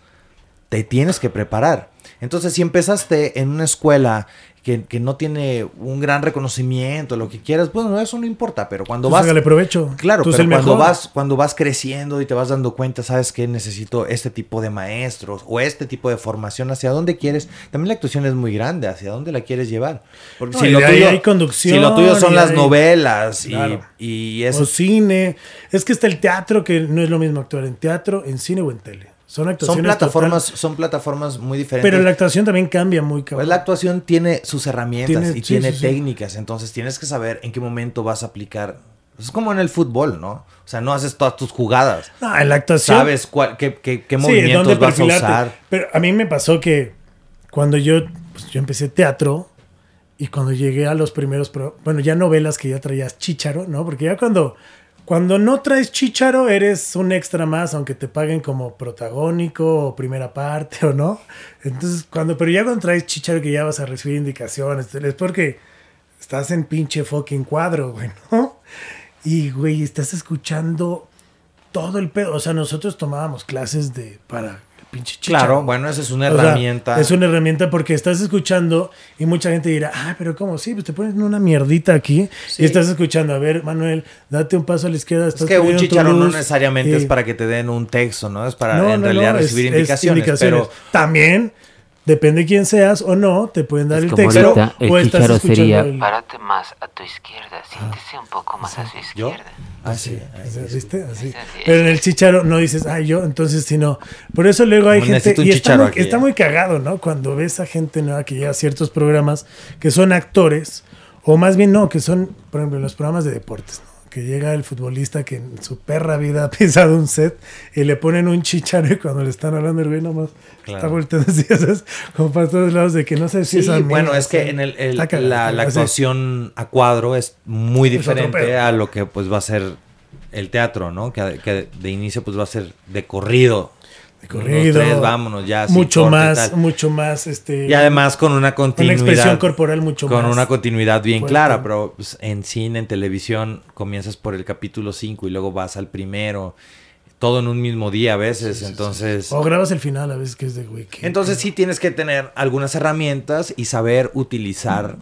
te tienes que preparar. Entonces, si empezaste en una escuela que, que no tiene un gran reconocimiento, lo que quieras, bueno, eso no importa, pero cuando Pues vas... hágale provecho. Claro, pero cuando mejor. vas, cuando vas creciendo y te vas dando cuenta, sabes que necesito este tipo de maestros o este tipo de formación, hacia dónde quieres. También la actuación es muy grande, hacia dónde la quieres llevar. Porque No, y de ahí hay conducción, si lo tuyo son y las hay- novelas y- Claro. y, O eso. cine. Es que está el teatro, que no es lo mismo actuar en teatro, en cine o en tele. Son Son actuaciones plataformas, total- son plataformas muy diferentes. pero la actuación también cambia muy cabrón. Pues la actuación tiene sus herramientas Tiene- y sí, tiene sí, sí. técnicas, entonces tienes que saber en qué momento vas a aplicar. Es como en el fútbol, ¿no? O sea, no haces todas tus jugadas. No, en la actuación. Sabes cuál, qué, qué- qué Sí, movimientos vas a usar. Pero a mí me pasó que cuando yo, pues, yo empecé teatro y cuando llegué a los primeros, pro- bueno, ya novelas que ya traías chícharo, ¿no? Porque ya cuando, Cuando no traes chicharo, eres un extra más, aunque te paguen como protagónico o primera parte o no. Entonces, cuando, pero ya cuando traes chicharo que ya vas a recibir indicaciones, es porque estás en pinche fucking cuadro, güey, ¿no? Y, güey, estás escuchando todo el pedo. O sea, nosotros tomábamos clases de para pinche chicharo. Claro, bueno, esa es una O sea, herramienta. es una herramienta porque estás escuchando y mucha gente dirá, ah, pero ¿cómo? Sí, pues te pones una mierdita aquí Sí. y estás escuchando. A ver, Manuel, date un paso a la izquierda. Es estás que un chicharo no luz", necesariamente y- es para que te den un texto, ¿no? Es para No, en no, realidad no, es- recibir es indicaciones, Pero También, depende quién seas o no, te pueden dar Es el texto ahorita, el o estás chicharo escuchando sería, el- Párate más a tu izquierda, siéntese un poco más a su izquierda. Ah, sí. O sea, ¿Viste? Así. Así. Pero en el chicharo no dices, ay, yo, entonces si no. Por eso luego hay Como gente. Y está muy, está ya. muy cagado, ¿no? Cuando ves a gente nueva que llega a ciertos programas que son actores, o más bien no, que son, por ejemplo, en los programas de deportes, ¿no? Que llega el futbolista que en su perra vida ha pisado un set y le ponen un chicharo y cuando le están hablando el güey nomás Claro. está volteando así, ¿sabes? Como para todos lados de que no sé si Sí, es a mí, bueno, es que en el, la, la actuación a cuadro es muy diferente a lo que pues va a ser el teatro, ¿no? Que, que de inicio pues va a ser de corrido. De corrido. Unos tres, vámonos ya. mucho más, mucho más, este. Y además con una continuidad. expresión corporal mucho Con más una continuidad bien fuerte. clara, pero pues, en cine, en televisión, comienzas por el capítulo 5 y luego vas al primero. Todo en un mismo día a veces, entonces... O grabas el final a veces que es de güey. ¿qué? Entonces sí tienes que tener algunas herramientas y saber utilizar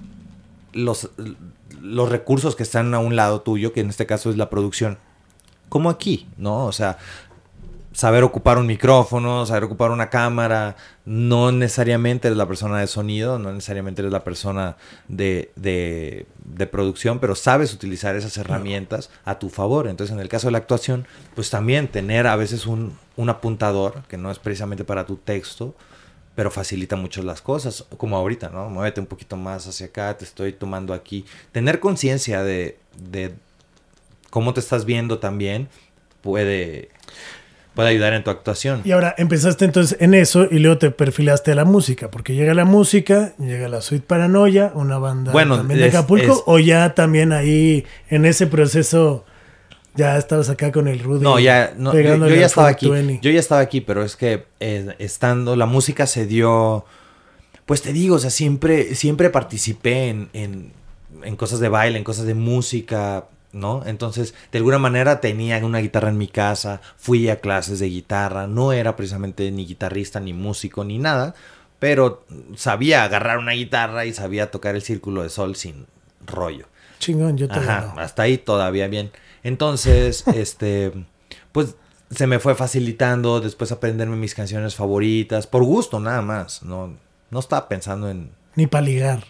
los, los recursos que están a un lado tuyo, que en este caso es la producción. Como aquí, ¿no? O sea, saber ocupar un micrófono, saber ocupar una cámara, no necesariamente eres la persona de sonido, no necesariamente eres la persona de, de, de producción, pero sabes utilizar esas herramientas a tu favor. Entonces, en el caso de la actuación, pues también tener a veces un, un apuntador, que no es precisamente para tu texto, pero facilita mucho las cosas, como ahorita, ¿no? Muévete un poquito más hacia acá, te estoy tomando aquí. Tener conciencia de, de cómo te estás viendo también puede, puede ayudar en tu actuación. Y ahora empezaste entonces en eso y luego te perfilaste a la música, porque llega la música, llega la Suite Paranoia, una banda Bueno, también de es- Acapulco, es- o ya también ahí en ese proceso ya estabas acá con el Rudy. No, ya, no, yo, yo ya estaba aquí. 420. Yo ya estaba aquí, pero es que eh, estando, la música se dio. Pues te digo, o sea, siempre, siempre participé en, en, en cosas de baile, en cosas de música, ¿no? Entonces, de alguna manera tenía una guitarra en mi casa, fui a clases de guitarra, no era precisamente ni guitarrista, ni músico, ni nada, pero sabía agarrar una guitarra y sabía tocar el círculo de sol sin rollo. Chingón, yo todavía Ajá, no. hasta ahí todavía bien. Entonces, este, pues se me fue facilitando después aprenderme mis canciones favoritas, por gusto nada más, no, no estaba pensando en... Ni para ligar.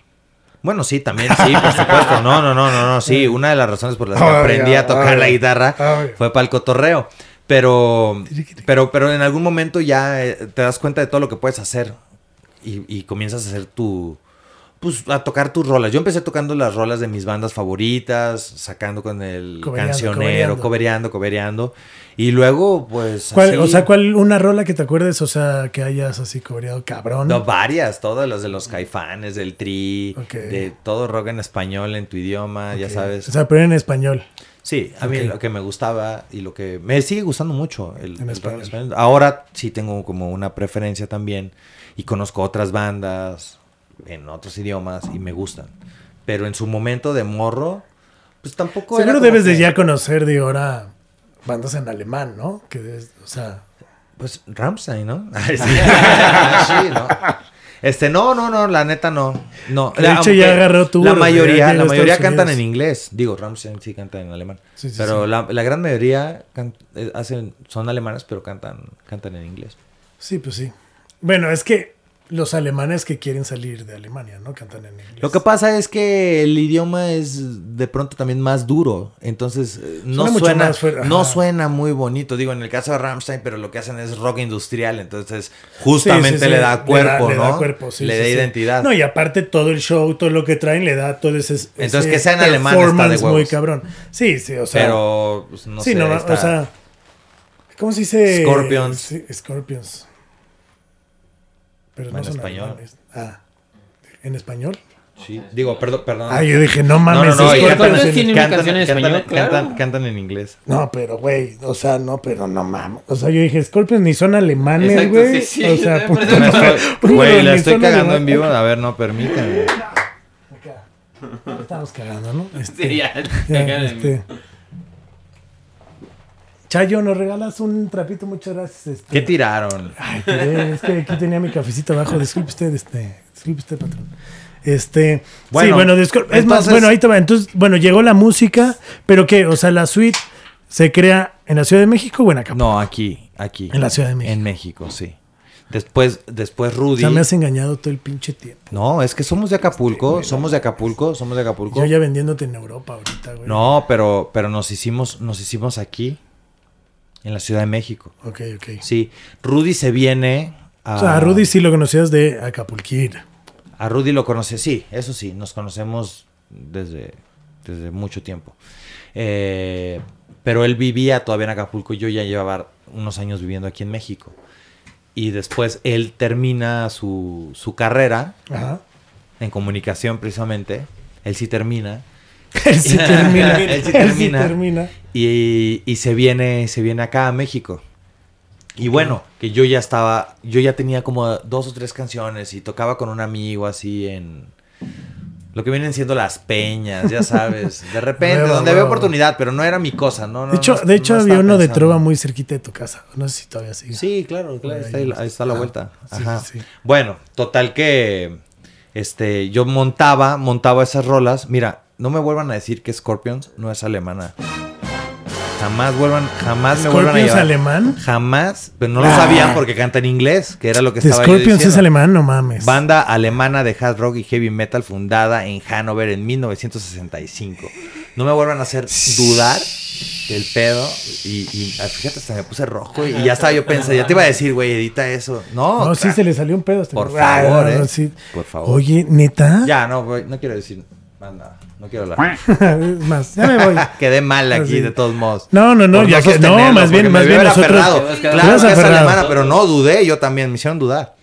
Bueno, sí, también, sí, por supuesto. No, no, no, no, no, sí. Una de las razones por las que aprendí a tocar la guitarra fue para el cotorreo. Pero, pero, pero en algún momento ya eh, te das cuenta de todo lo que puedes hacer y, y comienzas a hacer tu, pues a tocar tus rolas. Yo empecé tocando las rolas de mis bandas favoritas, sacando con el Cobereando, cancionero, cobereando. cobereando. Y luego, pues. ¿Cuál- así- O sea, ¿cuál una rola que te acuerdes? O sea, que hayas así cobreado cabrón. No, varias, todas las de los caifanes, del tri, de todo rock en español, en tu idioma, ya sabes. O sea, pero en español. Sí, a mí lo que me gustaba y lo que me sigue gustando mucho el, En el rock en español. Ahora sí tengo como una preferencia también y conozco otras bandas en otros idiomas y me gustan. Pero en su momento de morro, pues tampoco Seguro debes de ya conocer, digo, ahora bandas en alemán, ¿no? Que es, o sea, Pues Ramstein, ¿no? Sí. ¿no? Este, no, no, no, la neta no. No, De hecho, ya agarró tour, La ya mayoría, la mayoría cantan Unidos. en inglés. Digo, Ramstein sí canta en alemán. Sí, sí, pero sí. La, la gran mayoría can- eh, hacen, son alemanes, pero cantan, cantan en inglés. sí, pues sí. Bueno, es que los alemanes que quieren salir de Alemania, ¿no? Cantan en inglés. Lo que pasa es que el idioma es de pronto también más duro, entonces eh, no Suena mucho suena, no suena muy bonito. Digo, en el caso de Ramstein, pero lo que hacen es rock industrial, entonces justamente Sí, sí, sí. le da cuerpo, le ¿no? da cuerpo, sí, le da identidad. No, y aparte todo el show, todo lo que traen, le da todo ese. Entonces, ese que sea en alemán está de muy cabrón. Sí, sí, o sea. pero pues, no sí, sé, no, está- o sea. ¿Cómo se dice? Scorpions. Scorpions. Pero En son español. alemanes. Ah, ¿en español? Sí, digo, perdón, perdón. Ah, yo dije, no no, mames. no, no, y Scorpions cantan, una cantan- canción en cantan- español, claro. cantan- cantan en inglés. No, pero güey, o sea, no, pero no mames. O sea, yo dije, Scorpions ni son alemanes, güey. sí, sí, o sea, estoy- Güey, la estoy cagando en vivo. A ver, no, permítanme. Estamos cagando, ¿no? Este, Sí, ya. ya, este. Chayo, ¿nos regalas un trapito? Muchas gracias. Este. ¿Qué tiraron? Ay, tiré, es que aquí tenía mi cafecito abajo. Disculpe usted, este. Disculpe usted, patrón. Este. Bueno, sí, bueno, es más, bueno, ahí te va. Entonces, bueno, llegó la música, pero ¿qué? O sea, la suite se crea en la Ciudad de México o en Acapulco. No, aquí, aquí. En la Ciudad de México. En México, sí. Después, después O Rudy. sea, me has engañado todo el pinche tiempo. No, es que somos de Acapulco, somos de Acapulco, somos de Acapulco. Yo ya vendiéndote en Europa ahorita, güey. No, pero, pero nos hicimos, nos hicimos aquí, en la Ciudad de México. Ok, ok. Sí, Rudy se viene a... O sea, a Rudy sí lo conocías de Acapulquir. A Rudy lo conoce, sí, eso sí, nos conocemos desde, desde mucho tiempo. Eh, pero él vivía todavía en Acapulco y yo ya llevaba unos años viviendo aquí en México. Y después él termina su, su carrera Ajá. en comunicación precisamente. Él sí termina. Él sí termina. Él sí Él sí termina. Y, y se viene, se viene acá a México. Y bueno, que yo ya estaba, yo ya tenía como dos o tres canciones y tocaba con un amigo así en lo que vienen siendo las peñas, ya sabes. De repente, donde había oportunidad, pero no era mi cosa, ¿no? no De hecho, no- de hecho no había uno de trova muy cerquita de tu casa. No sé si todavía sigue. Sí, claro, claro, está ahí. está la Ah, vuelta. Ajá. sí, sí. Bueno, total que este yo montaba, montaba esas rolas. Mira, no me vuelvan a decir que Scorpions no es alemana. Jamás vuelvan, jamás me vuelvan a ¿Scorpions llevar. alemán? Jamás, pero no lo Ah. sabían porque canta en inglés, que era lo que estaba yo Scorpions diciendo. es alemán, no mames. Banda alemana de hard rock y heavy metal fundada en Hannover en 1965. No me vuelvan a hacer dudar del pedo. Y, y, ah, fíjate, hasta me puse rojo y, y ya estaba yo pensando, ya te iba a decir, güey, edita eso. No, No, sí se le salió un pedo. hasta Por Ah, favor, no, no, eh. sí. Por favor. Oye, neta. Ya, no, güey, no quiero decir nada. No quiero hablar. es más, ya me voy. Quedé mal aquí, Así. de todos modos. No, no, no, ya que no, más bien, más bien nosotros. aferrado. Claro a que es alemana, pero no dudé, yo también me hicieron dudar.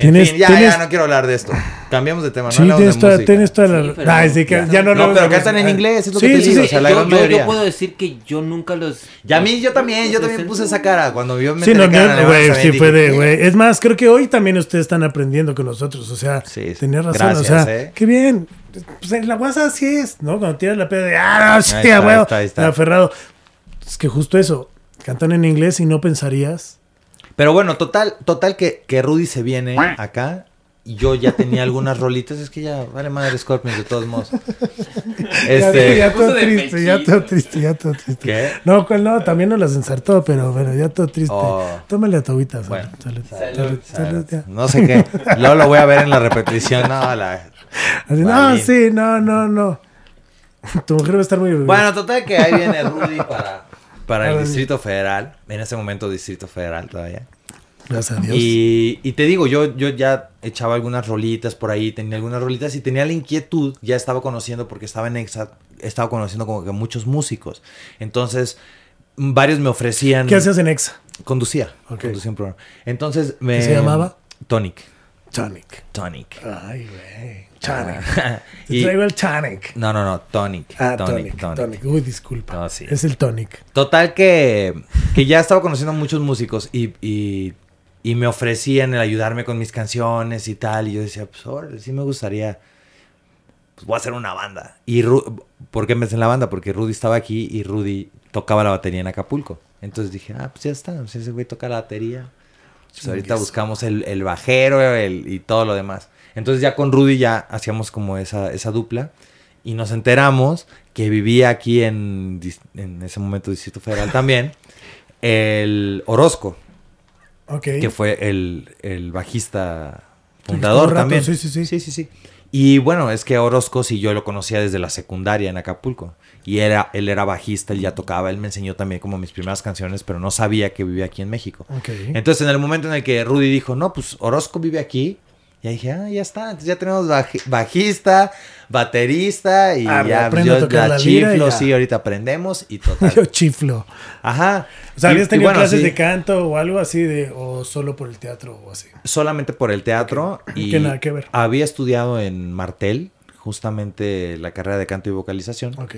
En Tienes- fin, ya, tienes- ya no quiero hablar de esto. Cambiamos de tema, no Sí, hablamos tienes de toda, música. tienes toda la. Sí, pero- Ay, sí, que ya. ya no No, hablamos pero cantan en inglés, es lo Sí, que te sí, digo. sí. O sea, la yo, gran yo- yo mayoría. puedo decir que yo nunca los. Y a mí, yo también, yo también puse esa cara cuando yo me Sí, no, no, güey, sí fue de, güey. Es más, creo que hoy también ustedes están aprendiendo con nosotros. O sea, Sí, tenías razón. gracias, o sea, ¿eh? qué bien. Pues en la guasa así es, ¿no? Cuando tiras la peda de, ah, no, sí, Ahí está, a ahí huevo, está, ahí está. aferrado. Es que justo eso, cantan en inglés y no pensarías. Pero bueno, total, total que, que Rudy se viene acá y yo ya tenía algunas rolitas. Es que ya, vale madre Scorpions de todos modos. Ya, Este, ya todo triste, ya todo triste, ya todo triste. ¿Qué? No, cuál no, también nos las ensartó, pero, pero ya todo triste. Oh. Tómale a tu agüita, salud, Bueno, salud, salud, salud, salud, ya. no sé qué. Luego lo voy a ver en la repetición. No, la... Así, no, sí, no, no, no. Tu mujer va a estar muy. Bueno, total que ahí viene Rudy para, para el Distrito Federal. En ese momento Distrito Federal todavía. Gracias a Dios. Y, y te digo, yo, yo ya echaba algunas rolitas por ahí, tenía algunas rolitas y tenía la inquietud, ya estaba conociendo porque estaba en Exa, estaba conociendo como que muchos músicos. Entonces, varios me ofrecían... ¿Qué hacías en Exa? Conducía, conducía un programa. Entonces me... ¿Qué se llamaba? Tonic. Tonic. Tonic. Ay, güey. Tonic. Te Y- traigo el tonic. no, no, no, Tonic. Ah, tonic, tonic. Uy, disculpa. No, sí. Es el tonic. Total que, que ya estaba conociendo a muchos músicos y, y, y me ofrecían el ayudarme con mis canciones y tal. Y yo decía, pues órale, sí me gustaría. Pues voy a hacer una banda. Y Ru- ¿Por qué empecé en la banda? Porque Rudy estaba aquí y Rudy tocaba la batería en Acapulco. Entonces dije, ah, pues ya está. Pues ese güey toca la batería. Pues ahorita buscamos el, el bajero el- y todo lo demás. Entonces ya con Rudy ya hacíamos como esa, esa dupla. Y nos enteramos que vivía aquí en, en ese momento Distrito Federal también. El Orozco, que fue el, el bajista fundador rato, también. sí, sí, sí. sí, sí, sí. Y bueno, es que Orozco sí yo lo conocía desde la secundaria en Acapulco. Y era, él era bajista, él ya tocaba, él me enseñó también como mis primeras canciones, pero no sabía que vivía aquí en México. Entonces, en el momento en el que Rudy dijo, no, pues Orozco vive aquí, Y ahí dije, ah, ya está. Entonces ya tenemos baji- bajista, baterista y Ah, ya aprendo a yo tocar la la chiflo, ya. sí, ahorita aprendemos y Yo total. chiflo. Ajá. O sea, ¿habías y tenido bueno, clases sí, de canto o algo así de, o solo por el teatro o así? Solamente por el teatro Ok. y Que nada que ver. había estudiado en Martel, justamente la carrera de canto y vocalización. Ok.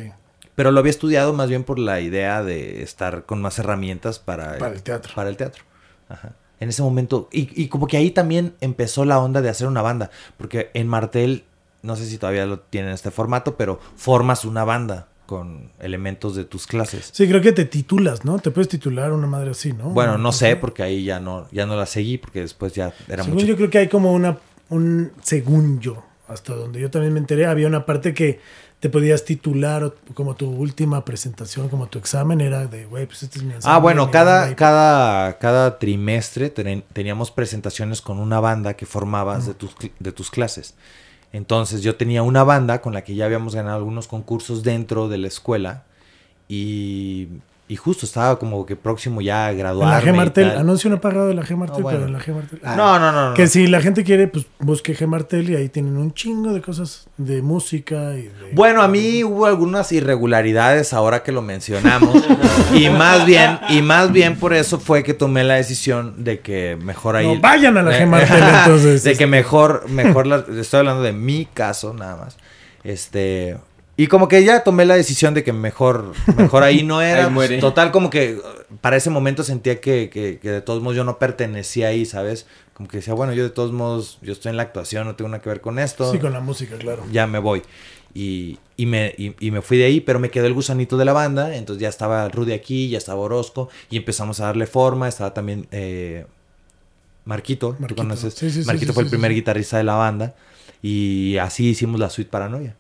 Pero lo había estudiado más bien por la idea de estar con más herramientas para, Para el teatro. Para el teatro. Ajá. En ese momento. Y, y como que ahí también empezó la onda de hacer una banda. Porque en Martel, no sé si todavía lo tienen en este formato, pero formas una banda con elementos de tus clases. Sí, creo que te titulas, ¿no? Te puedes titular una madre así, ¿no? Bueno, no sé, porque ahí ya no, ya no la seguí, porque después ya era Según mucho. yo creo que hay como una, un, según yo, hasta donde yo también me enteré, había una parte que te podías titular como tu última presentación, como tu examen era de, güey, pues este es mi Ah, ensamble, bueno, cada, banda", y- cada, cada trimestre ten- teníamos presentaciones con una banda que formabas de, tus, de tus clases. Entonces yo tenía una banda con la que ya habíamos ganado algunos concursos dentro de la escuela y, y justo estaba como que próximo ya a En la graduarme. G Martel, anuncio no pagado de la G Martel, Ah, bueno. pero en la G Martel. Ah, No, no, no. no. Que si la gente quiere, pues busque G Martel y ahí tienen un chingo de cosas de música y de... Bueno, a mí hubo algunas irregularidades ahora que lo mencionamos y más bien y más bien por eso fue que tomé la decisión de que mejor ahí No, vayan a la G Martel, entonces. de que mejor mejor la- estoy hablando de mi caso nada más. Este y como que ya tomé la decisión de que mejor mejor ahí no era. Ahí muere. Total como que uh, para ese momento sentía que, que, que de todos modos yo no pertenecía ahí, ¿sabes? Como que decía, bueno, yo de todos modos yo estoy en la actuación, no tengo nada que ver con esto Sí, con la música, claro. ya me voy. Y, y me, y, y me fui de ahí, pero me quedó el gusanito de la banda. Entonces ya estaba Rudy aquí, ya estaba Orozco. Y empezamos a darle forma. Estaba también eh, Marquito. ¿tú Marquito. conoces? Sí, sí, sí, Marquito sí, fue sí, el primer sí. guitarrista de la banda. Y así hicimos la suite Paranoia.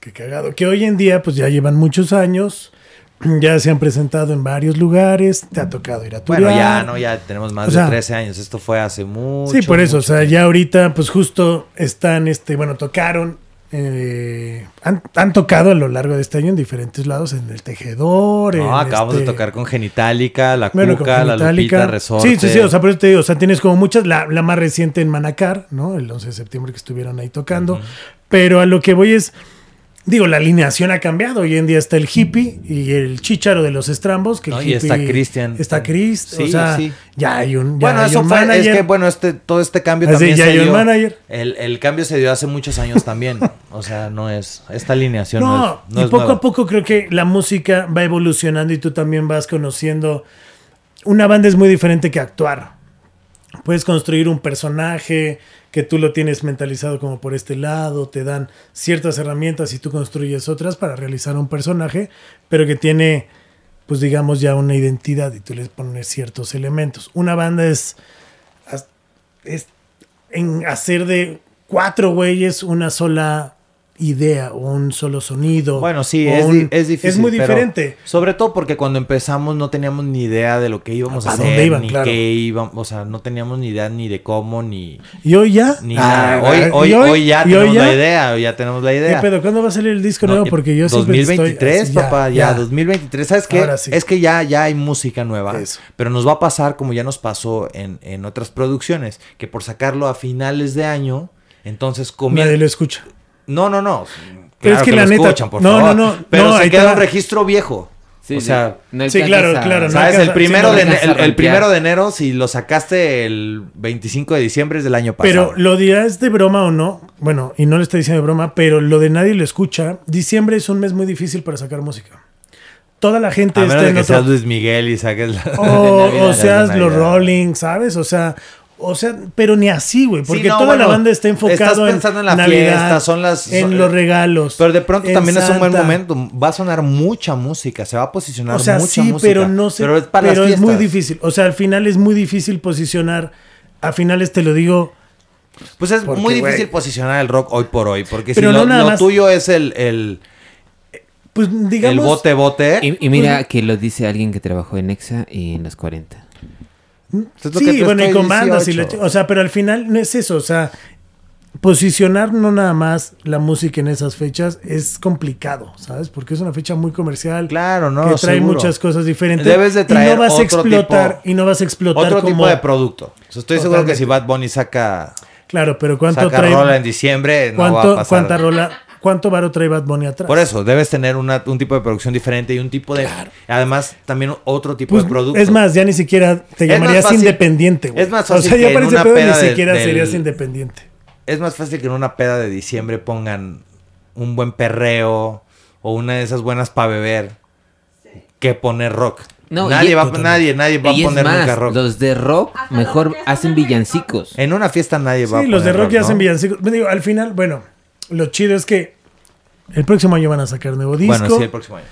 Qué cagado. Que hoy en día, pues ya llevan muchos años. Ya se han presentado en varios lugares. Te ha tocado ir a tu Bueno, ya no, ya tenemos más O de sea, 13 años. Esto fue hace mucho. Sí, por eso. mucho o sea, ya ahorita, pues justo están, este, bueno, tocaron. eh, han, han tocado a lo largo de este año en diferentes lados, en el tejedor. No, en acabamos este- de tocar con Genitalica, la Bueno, Cuca, la. Lupita, Resorte. Sí, sí, sí, o sea, por eso te digo, o sea, tienes como muchas, la, la más reciente en Manacar, ¿no? El 11 de septiembre que estuvieron ahí tocando, pero a lo que voy es, digo, la alineación ha cambiado, hoy en día está el hippie y el chicharo de los estrambos, que el No, y está Cristian. Está Chris, o Sí, sea, sí. ya hay un, ya Bueno, hay eso un fue, manager. es que bueno, este, todo este cambio Así, también ya se hay un manager. El, el cambio se dio hace muchos años también. o sea, no es, esta alineación no, No, es, no y es poco nueva. a poco creo que la música va evolucionando y tú también vas conociendo. Una banda es muy diferente que actuar. Puedes construir un personaje que tú lo tienes mentalizado como por este lado, te dan ciertas herramientas y tú construyes otras para realizar un personaje, pero que tiene, pues digamos, ya una identidad y tú le pones ciertos elementos. Una banda es, es en hacer de cuatro güeyes una sola idea o un solo sonido. Bueno, sí, es, un- es difícil. Es muy pero diferente. Sobre todo porque cuando empezamos no teníamos ni idea de lo que íbamos a, ¿A hacer, dónde iban? ni Claro. qué íbamos, o sea, no teníamos ni idea ni de cómo, ni, Y hoy ya. ni Ah, nada. Hoy, hoy, ya tenemos ya. la idea, ya tenemos la ¿Qué idea. pedo? ¿Cuándo va a salir el disco No, nuevo? Porque yo siempre estoy 2023, así, papá, ya, 2023. ¿Sabes qué? Sí. Es que ya, ya hay música nueva. Eso. Pero nos va a pasar como ya nos pasó en, en otras producciones, que por sacarlo a finales de año, entonces comienza... Nadie lo escucha. No, no, no. Pero Claro es que la lo neta- escuchan, por no, favor. no, no, Pero no, se queda un registro viejo. Sí, o sí. sea, No Sí, claro, claro, ¿sabes? el primero, sí, de, no el, primero de enero, si lo sacaste el 25 de diciembre es del año pasado. Pero lo dirás de broma o no. Bueno, y no le estoy diciendo de broma, pero lo de nadie lo escucha. Diciembre es un mes muy difícil para sacar música. Toda la gente a está menos de en que otro- seas Luis Miguel y saques la... O, de Navidad. o seas los. Rolling, ¿sabes? O sea, o sea, pero ni así, güey. Sí, Porque no, toda la banda está enfocado estás en pensando en la Navidad, fiesta, son las- en son- los regalos. Pero de pronto también es un buen momento. Va a sonar mucha música, se va a posicionar O sea, mucha sí, música. pero no sé. Pero es para pero las es muy difícil. O sea, al final es muy difícil posicionar. A finales te lo digo. Pues es Porque, muy difícil posicionar el rock hoy por hoy. Porque Pero si no lo, nada lo más- tuyo es el, el, Pues digamos. el bote bote. Y, y mira que lo dice alguien que trabajó en Exa y en los 40. Es lo que Sí, bueno, y con bandas y 18. la ch- O sea, pero al final no es eso. O sea, posicionar no nada más la música en esas fechas es complicado, ¿sabes? Porque es una fecha muy comercial. Claro, no, que trae seguro. muchas cosas diferentes. Debes de y traer no vas a otro explotar tipo- y no vas a explotar Otro como tipo de producto. O sea, estoy seguro que si Bad Bunny saca Claro, pero ¿cuánto Saca trae? rola en diciembre, no va a ¿Cuánto, pasar. ¿Cuánta rola? ¿Cuánto varo trae Bad Bunny atrás? Por eso, debes tener una- un tipo de producción diferente y un tipo de... Además, también otro tipo Pues, de producto. es más, ya ni siquiera te llamarías fácil- independiente. güey. es más O fácil sea, ya una pedo ni peda de- siquiera del- serías independiente. Es más fácil que en una peda de diciembre pongan un buen perreo o una de esas buenas para beber que poner rock. No, nadie, va, nadie, nadie va a poner más, nunca rock. los de rock mejor hacen villancicos. En una fiesta nadie va a Sí, poner los de rock ya ¿no? hacen villancicos. Me digo, al final, bueno, lo chido es que el próximo año van a sacar nuevo disco. Bueno, sí, el próximo año.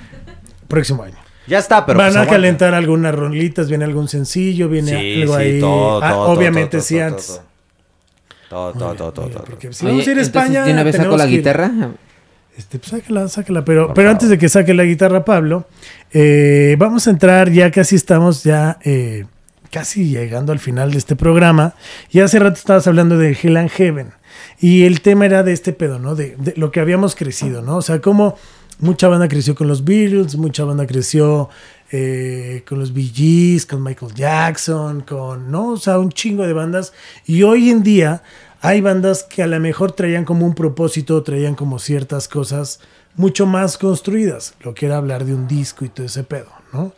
próximo año. Ya está, pero van pues a aguanta. calentar algunas rolitas, viene algún sencillo, viene Sí, algo sí, ahí. todo, Ah, todo, obviamente todo, sí todo, antes. todo, Todo, todo, todo, todo, todo. Porque si Oye, vamos a ir a España, ¿De una vez saco la guitarra? Este, pues sácala, sácala. Pero, pero antes de que saque la guitarra, Pablo, eh, vamos a entrar, ya casi estamos ya eh, casi llegando al final de este programa. Y hace rato estabas hablando de Hell and Heaven. Y el tema era de este pedo, ¿no? De, lo que habíamos crecido, ¿no? O sea, cómo mucha banda creció con los Beatles, mucha banda creció eh, con los Bee Gees, con Michael Jackson, con, ¿no? O sea, un chingo de bandas. Y hoy en día hay bandas que a lo mejor traían como un propósito, traían como ciertas cosas mucho más construidas. Lo que era hablar de un disco y todo ese pedo, ¿no?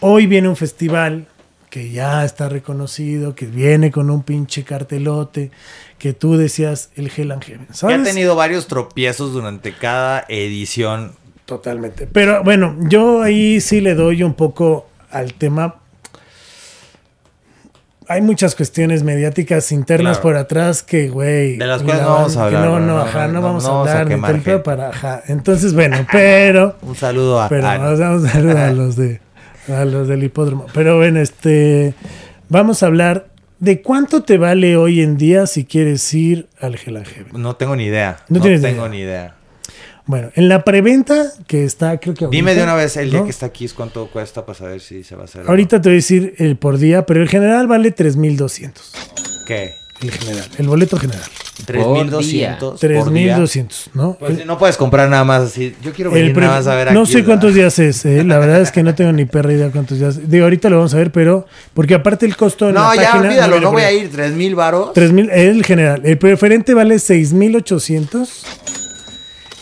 Hoy viene un festival que ya está reconocido, que viene con un pinche cartelote, que tú decías el Hell and Heaven. Que ha tenido varios tropiezos durante cada edición. Totalmente. Pero bueno, yo ahí sí le doy un poco al tema. Hay muchas cuestiones mediáticas internas Claro. por atrás que, güey. De las cuales no vamos a hablar, No, no, ajá, no, no, vamos no a vamos a hablar ni para, ajá. Entonces, bueno, pero. Un saludo a... Pero a saludar a los de a los del hipódromo. Pero bueno, este vamos a hablar de cuánto te vale hoy en día si quieres ir al Hell and Heaven. No tengo ni idea. No tengo idea. ni idea. Bueno, en la preventa que está, creo que Dime ahorita, de una vez el día que está aquí cuánto cuesta para saber si se va a hacer. o no. Ahorita te voy a decir el por día, pero el general vale 3200. ¿Qué? El general, el boleto general. 3200 por día. 3200, ¿no? Pues no puedes comprar nada más así. Yo quiero El venir pre- nada más a ver no aquí, sé ¿verdad? cuántos días es, eh, la verdad es que no tengo ni perra idea cuántos días. Digo, ahorita lo vamos a ver, pero porque aparte el costo en No, la ya página olvídalo, no voy a ir. 3000 varos. 3000, el general. El preferente vale 6800.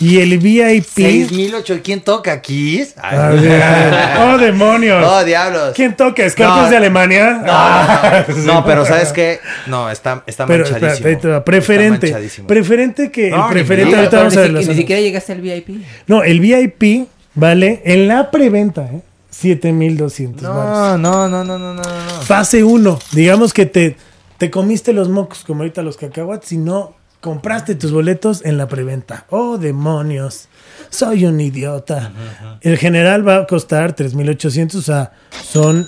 Y el VIP. 6008. ¿Quién toca aquí? A ver. ¡Oh, demonios! Oh, diablos. ¿Quién toca? ¿Scorpions No. de Alemania? Ah, No, no, no, pero ¿sabes qué? No, está, está Pero manchadísimo. Preferente. Está manchadísimo. Preferente que. No, el preferente, ahorita Pero vamos ni, a ver ni siquiera llegaste al VIP. No, el VIP vale en la preventa, ¿eh? 7200 No, baros. no, no, no, no, no, no. Fase 1. Digamos que te, te comiste los mocos como ahorita los cacahuates y no compraste tus boletos en la preventa. ¡Oh, demonios! Soy un idiota. El general va a costar 3.800, o sea, son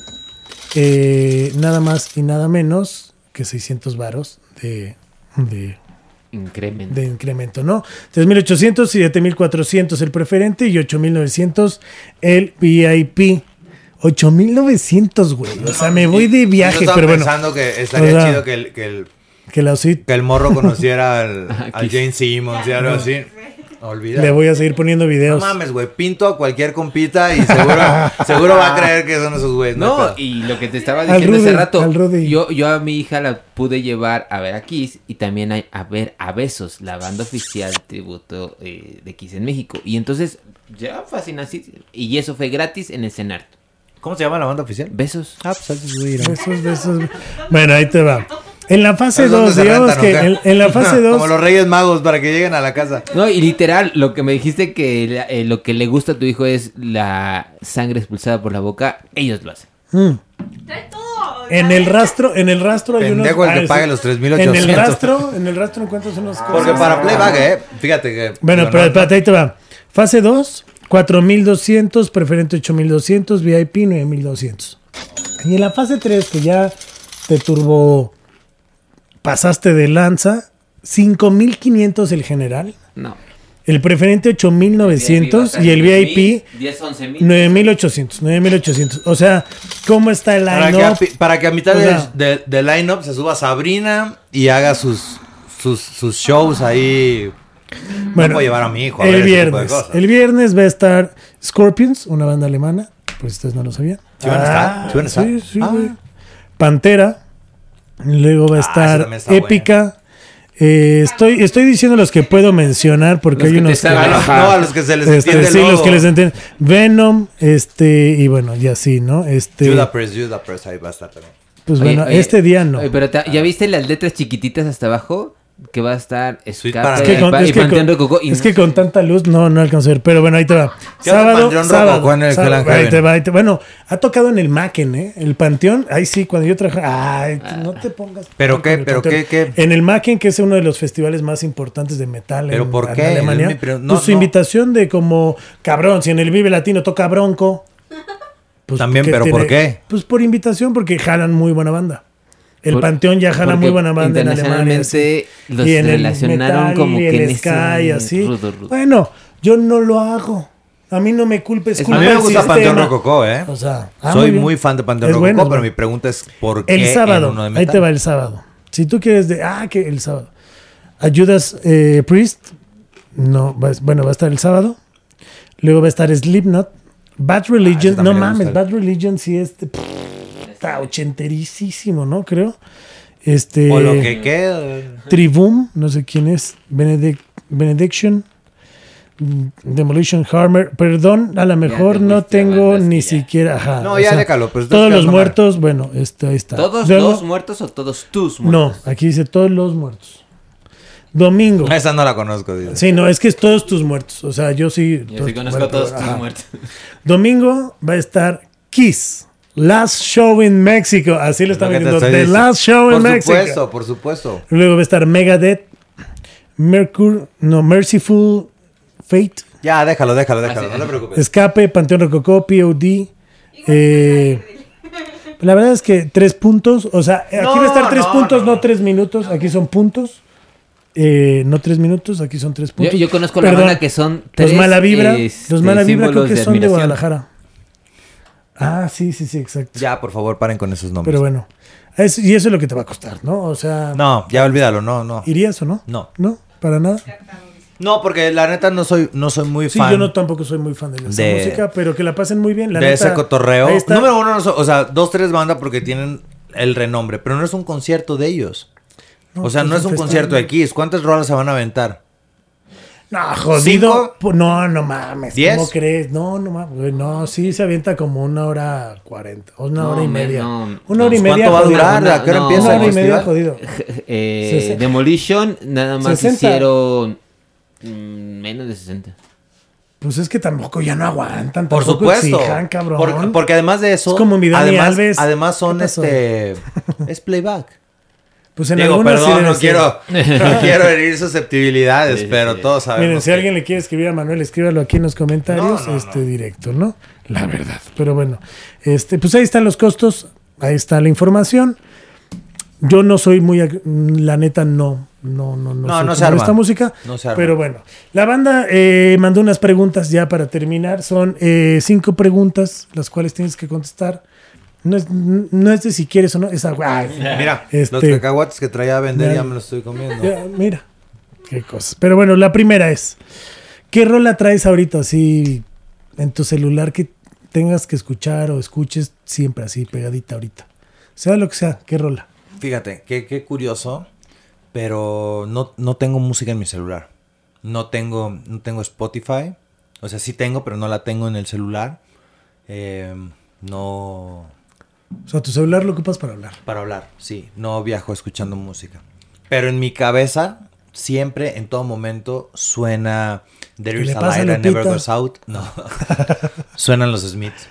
eh, nada más y nada menos que 600 varos de, de, Incremento. de incremento, ¿no? 3.800 y 7.400 el preferente y 8.900 el VIP. 8.900, güey. O sea, me voy de viaje, Yo estaba pero bueno. pensando que estaría O sea, chido que el, que el, Que la que el morro conociera al, al Aquí. Jane Simmons y algo así. Olvida. le voy a seguir poniendo No videos. mames, güey. Pinto a cualquier compita y seguro, seguro va a creer que son esos güeyes. No, pedo. y lo que te estaba Al diciendo Rudy, hace rato, al Rudy. yo, yo a mi hija la pude llevar a ver a Kiss y también a, a ver a Besos, la banda oficial tributo eh, de Kiss en México. Y entonces, ya fascinante. Y eso fue gratis en el cenar. ¿Cómo se llama la banda oficial? Besos. Ah, pues antes de ir. Besos, besos. Bueno, ahí te va. En la fase ¿Sabes dónde 2, se digamos que en, en la fase 2. Como los Reyes Magos para que lleguen a la casa. No, y literal, lo que me dijiste que la- eh, lo que le gusta a tu hijo es la sangre expulsada por la boca, ellos lo hacen. Mm. Trae todo. En el rastro, en el rastro hay unos. Pendejo el que ah, pague los 3,800. En el rastro, en el rastro encuentras unos cosas. Porque para playback, eh. Fíjate que. Bueno, pero espérate, ahí te va. Fase 2, 4200, preferente 8200, VIP 9200. Y en la fase 3, que ya te turbo pasaste de lanza, 5500 el general, No. el preferente 8900 y el VIP 10, 11 mil. 9800, 9800. O sea, ¿cómo está el Para que, line a, pi- para que a mitad O del de, de line-up se suba Sabrina y haga sus, sus, sus shows ahí. Bueno, puedo llevar a mi hijo a el ver ese tipo de viernes. cosas. El viernes va a estar Scorpions, una banda alemana. Pues ustedes no lo sabían. ¿Sí van a estar? ¿Sí van a estar? Sí, sí, Ah. güey. Pantera. Luego va a Ah, estar Épica. Eh, estoy, estoy diciendo los que puedo mencionar porque Los hay que unos que- no, a los que se les este, entiende sí, los que les entienden. Venom, este, y bueno, y así, ¿no? Este, Judas Priest, Judas Priest, ahí va a estar también. pues Oye, bueno, oye, este día no. oye, pero te- ¿ya viste las letras chiquititas hasta abajo? Que va a estar Escape. Es que, con, y Pa- es y que Panteón con- Rococó, y es no- que con tanta luz no, no alcanzo a ver. Pero bueno, ahí te va. ¿Qué onda Sábado, sábado, Rococó en el sábado, Hell and ahí Heaven? te va, ahí te- Bueno, ha tocado en el Macken, ¿eh? El Panteón, ahí sí, cuando yo traje. Ay, no te pongas. ¿Pero qué? ¿Pero qué? ¿Qué? En el Macken, que es uno de los festivales más importantes de metal ¿Pero en, por en qué? Alemania. El- pero no, pues su no. invitación de como, cabrón, si en el Vive Latino toca Bronco. pues, También, ¿qué ¿pero por qué? Pues por invitación, porque jalan muy buena banda. El Panteón ya jala porque muy buena banda en Alemania. los Y en el relacionaron metal como y que el en ska ese y así. rudo, rudo. Bueno, yo no lo hago. A mí no me culpes. Es- culpa A mí me gusta Panteón. Rococó, ¿eh? O sea, ah, Soy muy fan de Panteón Rococó, bueno, pero bueno. mi pregunta es ¿por qué El sábado, en uno de ahí te va el sábado. Si tú quieres de, ah, que el sábado. Ayudas eh, Priest, no, va- bueno, va a estar el sábado. Luego va a estar Slipknot. Bad Religion, ese no mames. Bad Religion sí es, de- está ochenterísimo, ¿no? Creo. Este, O lo que quede. Tribum, no sé quién es, Benedict, Benediction, Demolition Hammer, perdón, a lo mejor te no tengo ni siquiera, ajá, No, ya sea, déjalo, pues, todos los muertos, bueno, este, ahí está. ¿Todos Luego- los muertos o todos tus No, muertos? aquí dice todos los muertos. Domingo. Esa no la conozco, dice. Sí, no, es que es todos tus muertos. O sea, yo sí. Yo sí conozco a todos tus ajá. muertos. Domingo va a estar Kiss. Last Show in Mexico. Así lo diciendo. estoy The diciendo. Last Show in Por Mexico. supuesto, por supuesto. Luego va a estar Megadeth. Mercury. No, Merciful Fate. Ya, déjalo, déjalo, déjalo. sí, No te preocupes. Escape. Panteón Rococó. POD. Eh, la verdad es que tres puntos. O sea, aquí va a estar tres no, puntos, no, no, no. tres minutos. Aquí son puntos. Eh, no tres minutos, aquí son tres puntos. yo conozco la banda que son tres Los mala vibra. este, los mala vibra creo símbolos que son de. Guadalajara. Ah, sí, sí, sí, exacto. Ya, por favor, paren con esos nombres. Pero bueno. es- y eso es lo que te va a costar, ¿no? O sea, No, ya olvídalo, no, no. ¿irías o no? No. ¿No? ¿Para nada? No, porque la neta no soy, no soy muy Sí, fan yo no tampoco soy muy fan de esa de- música, pero que la pasen muy bien. La de neta, ese cotorreo. Número uno, no so- o sea, dos, tres bandas porque tienen el renombre, pero no es un concierto de ellos. o sea, pues no es un concierto de X. ¿Cuántas rolas se van a aventar? No, jodido. ¿Cinco? No, no mames. ¿Diez? ¿Cómo crees? No, no mames. No, sí se avienta como una hora cuarenta. O una No, hora y me- media. no, una no. hora y media. ¿cuánto va a durar? Una- ¿A qué hora empieza Una hora y media, jodido. Eh, Demolition nada más 60. hicieron mm, menos de 60. Pues es que tampoco ya no aguantan. Por supuesto. exijan, cabrón. Por- porque además de eso, Es como mi Dani además, Alves. además son este es playback. Pues en Digo, sí perdón, no quiero, no quiero herir susceptibilidades, Sí, pero sí. todos sabemos. Miren, si que- alguien le quiere escribir a Manuel, escríbalo aquí en los comentarios, No, no, este directo, ¿no? La verdad. Pero bueno, este, pues ahí están los costos, ahí está la información. Yo no soy muy, ag- la neta, no, no, no, no. No, no se arma. esta música. No se arma. Pero bueno, la banda eh, mandó unas preguntas ya para terminar. Son eh, cinco preguntas, las cuales tienes que contestar. No es, no es de si quieres o no, es algo. ay, Mira, Este- los cacahuates que traía a vender Ya- ya me los estoy comiendo. ya, mira, qué cosas. Pero bueno, la primera es, ¿qué rola traes ahorita así en tu celular que tengas que escuchar o escuches siempre así pegadita ahorita? Sea lo que sea, ¿qué rola? Fíjate, qué, qué curioso, pero no, no tengo música en mi celular. No tengo, no tengo Spotify. O sea, sí tengo, pero no la tengo en el celular. Eh, no... O sea, tu celular lo ocupas para hablar. Para hablar, sí. No viajo escuchando música. Pero en mi cabeza, siempre, en todo momento, suena There ¿Qué is a light that never goes out. No. Suenan los Smiths.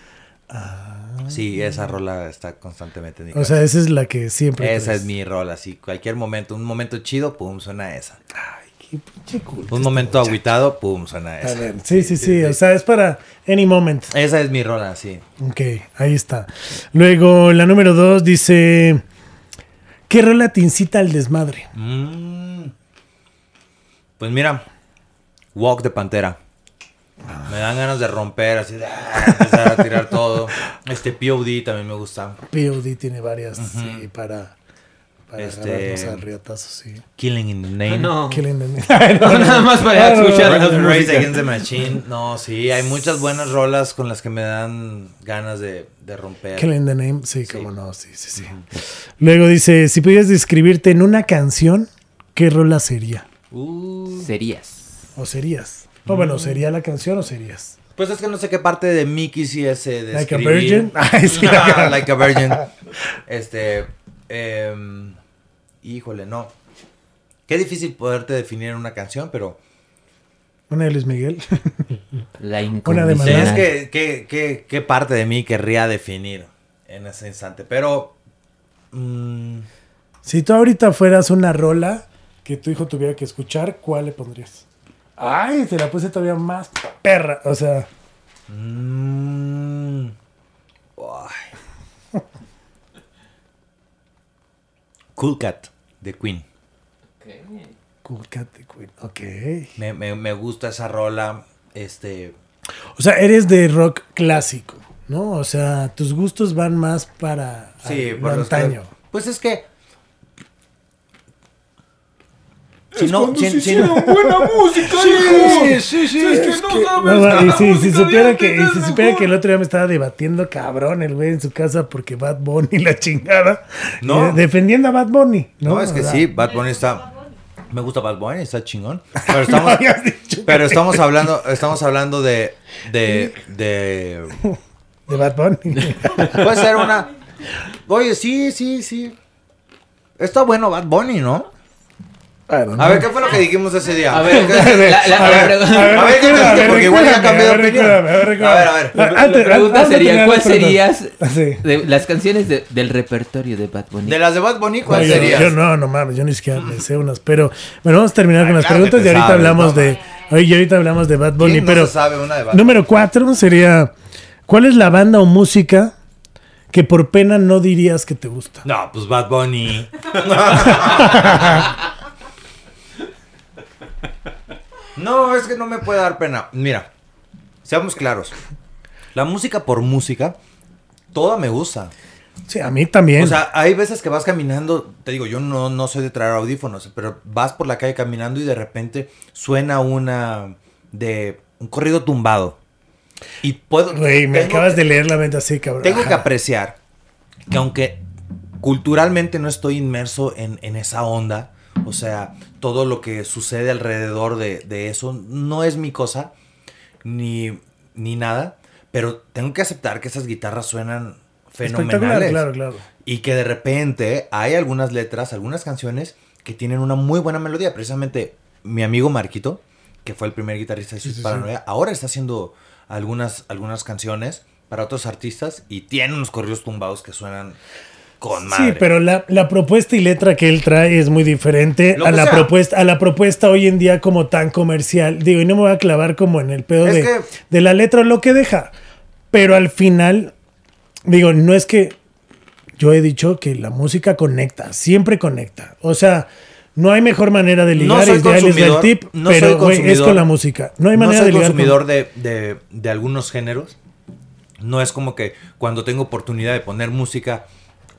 Sí, esa rola está constantemente en mi O cabeza. sea, esa es la que siempre. Esa traes. es mi rola, sí. Cualquier momento, un momento chido, pum, suena esa. Ay, qué pinche culto Un este momento muchacho. agüitado, pum, suena esa. ver, Sí, sí, sí. O sea, es para any moment. Esa es mi rola, sí. Ok, ahí está. Luego, la número dos dice: ¿Qué rola te incita al desmadre? Mm. Pues mira, Walk de Pantera. Me dan ganas de romper, así de ah, empezar a tirar todo. Este POD también me gusta. POD tiene varias sí, para, para Este- agarrarnos a riatazos, sí. Killing in the Name. Ah, No. Killing the- No, nada más para no, escuchar no, no, Race. Against the Machine. No, sí, hay muchas buenas rolas con las que me dan ganas de, de romper. Killing the Name, sí, cómo no, sí, sí, sí. Luego dice, si pudieras describirte en una canción, ¿qué rola sería? Uh, Serías. ¿O serías? O bueno, ¿sería la canción o serías? pues es que no sé qué parte de mí quisiese Like a describir. virgin. Ay, sí. like a virgin. Este. em, híjole, no. Qué difícil poderte definir en una canción, pero. Una de Luis Miguel. La Una de incondicional. Es que, ¿qué, qué, qué parte de mí querría definir en ese instante? Pero. mm, si tú ahorita fueras una rola que tu hijo tuviera que escuchar, ¿cuál le pondrías? Ay, te la puse todavía más perra. O sea, mm, ay. Cool Cat de Queen. Cool Cat the Queen. Ok. Me, me, me gusta esa rola. Este. O sea, eres de rock clásico, ¿no? O sea, tus gustos van más para Sí, al- por lo los que- antaño. Pues es que. Si no, si, si no- buena música, Sí, sí, sí. Es que no sabes No, nada y si, si supiera que, y si supiera que el otro día me estaba debatiendo cabrón el güey en su casa porque Bad Bunny la chingada. No. Eh, defendiendo a Bad Bunny. No, No, es que sí, Bad Bunny está. Me gusta Bad Bunny, está chingón. Pero estamos, pero estamos hablando, estamos hablando de, de, de. De Bad Bunny. Puede ser una. Oye, sí, sí, sí. Está bueno Bad Bunny, ¿no? A ver, ¿qué fue lo que dijimos ese día? A ver, A ver, pregunta- a ver, A ver, ¿qué? Porque igual ya cambié de a ver, opinión. a ver. A ver, a ver. Ah, la pregunta antes sería, ¿cuál serías Sí. de las canciones de- del repertorio de Bad Bunny? De las de Bad Bunny, No, ¿cuál yo, sería? yo no, no mames, yo ni siquiera me sé unas, pero bueno, vamos a terminar con las claro preguntas y ahorita sabes, hablamos no de, oye, ahorita hablamos de Bad Bunny, ¿Quién no pero se sabe una de Bad número cuatro sería, ¿cuál es la banda o música que por pena no dirías que te gusta? No, pues Bad Bunny. no, es que no me puede dar pena. Mira, seamos claros. La música por música, toda me gusta. Sí, a mí también. O sea, hay veces que vas caminando, te digo, yo no, no soy de traer audífonos, pero vas por la calle caminando y de repente suena una de un corrido tumbado. Y puedo... Güey, me acabas que- de leer la mente así, cabrón. tengo que apreciar que aunque culturalmente no estoy inmerso en, en esa onda, o sea, todo lo que sucede alrededor de, de eso no es mi cosa, ni, ni nada, pero tengo que aceptar que esas guitarras suenan fenomenales. claro, claro. Y que de repente hay algunas letras, algunas canciones que tienen una muy buena melodía. Precisamente mi amigo Marquito, que fue el primer guitarrista de Sweet sí, sí. Paranoia, ahora está haciendo algunas, algunas canciones para otros artistas y tiene unos corridos tumbados que suenan con madre. Sí, pero la, la propuesta y letra que él trae es muy diferente a la sea. propuesta a la propuesta hoy en día como tan comercial. Digo, y no me voy a clavar como en el pedo Es de, que- de la letra lo que deja. Pero al final, digo, no es que yo he dicho que la música conecta, siempre conecta. O sea, no hay mejor manera de ligar, No soy va el tip, no pero soy güey, es con la música. No hay manera no soy de ligar. con- consumidor de, de- de algunos géneros. No es como que cuando tengo oportunidad de poner música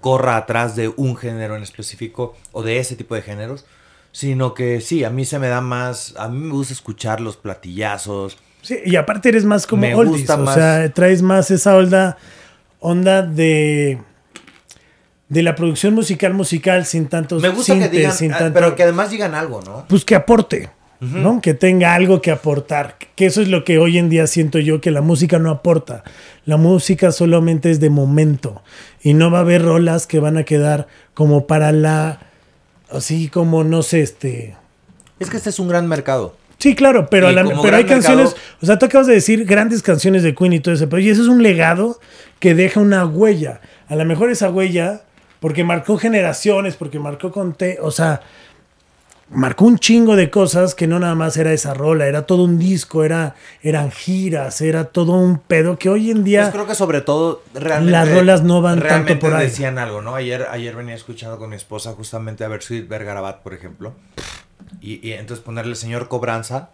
corra atrás de un género en específico o de ese tipo de géneros, sino que sí, a mí se me da más, a mí me gusta escuchar los platillazos. Sí, y aparte eres más como Me oldies, gusta o más- sea, traes más esa onda, onda de de la producción musical musical sin tantos Me gusta que sintes, digan, sin ah, tanto- pero que además digan algo, ¿no? pues que aporte, ¿no? Que tenga algo que aportar, que eso es lo que hoy en día siento yo que la música no aporta. La música solamente es de momento y no va a haber rolas que van a quedar como para la así como no sé, este Es que este es un gran mercado. Sí, claro, pero, la- pero hay canciones, mercado- o sea, tú acabas de decir grandes canciones de Queen y todo eso, pero y eso es un legado que deja una huella. A lo mejor esa huella, porque marcó generaciones, porque marcó con te, o sea, marcó un chingo de cosas que no nada más era esa rola, era todo un disco, era, eran giras, era todo un pedo que hoy en día Pues creo que sobre todo realmente Las rolas no van tanto por ahí. decían algo, ¿no? Ayer, ayer venía escuchando con mi esposa justamente a ver Sweet Vergarabat, por ejemplo. Y, y entonces ponerle señor Cobranza.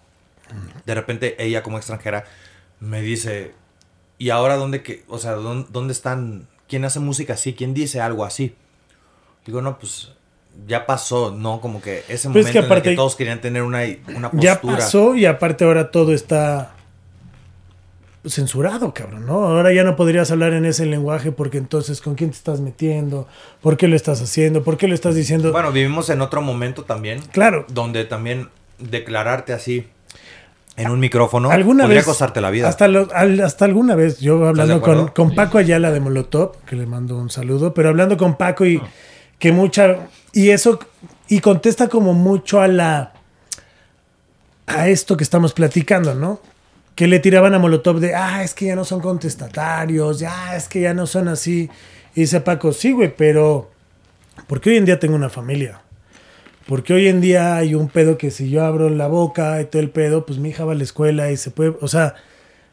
De repente ella como extranjera me dice, ¿y ahora dónde que, o sea, dónde, dónde están, quién hace música así, quién dice algo así? Digo, no, pues ya pasó, ¿no? Como que ese Pues es que momento en el que todos querían tener una, una postura. ya pasó y aparte ahora todo está censurado, cabrón, ¿no? Ahora ya no podrías hablar en ese lenguaje porque entonces con quién te estás metiendo, por qué lo estás haciendo, por qué lo estás diciendo. Bueno, vivimos en otro momento también. Claro. Donde también declararte así en un micrófono alguna podría vez costarte la vida. Hasta, lo- al- hasta alguna vez, yo hablando con, con Paco Ayala de Molotov, que le mando un saludo, pero hablando con Paco y que mucha y eso y contesta como mucho a la a esto que estamos platicando, ¿no? Que le tiraban a Molotov de, ah, es que ya no son contestatarios, ya es que ya no son así. Y dice Paco, sí, güey, pero porque hoy en día tengo una familia. Porque hoy en día hay un pedo que si yo abro la boca y todo el pedo, pues mi hija va a la escuela y se puede, o sea,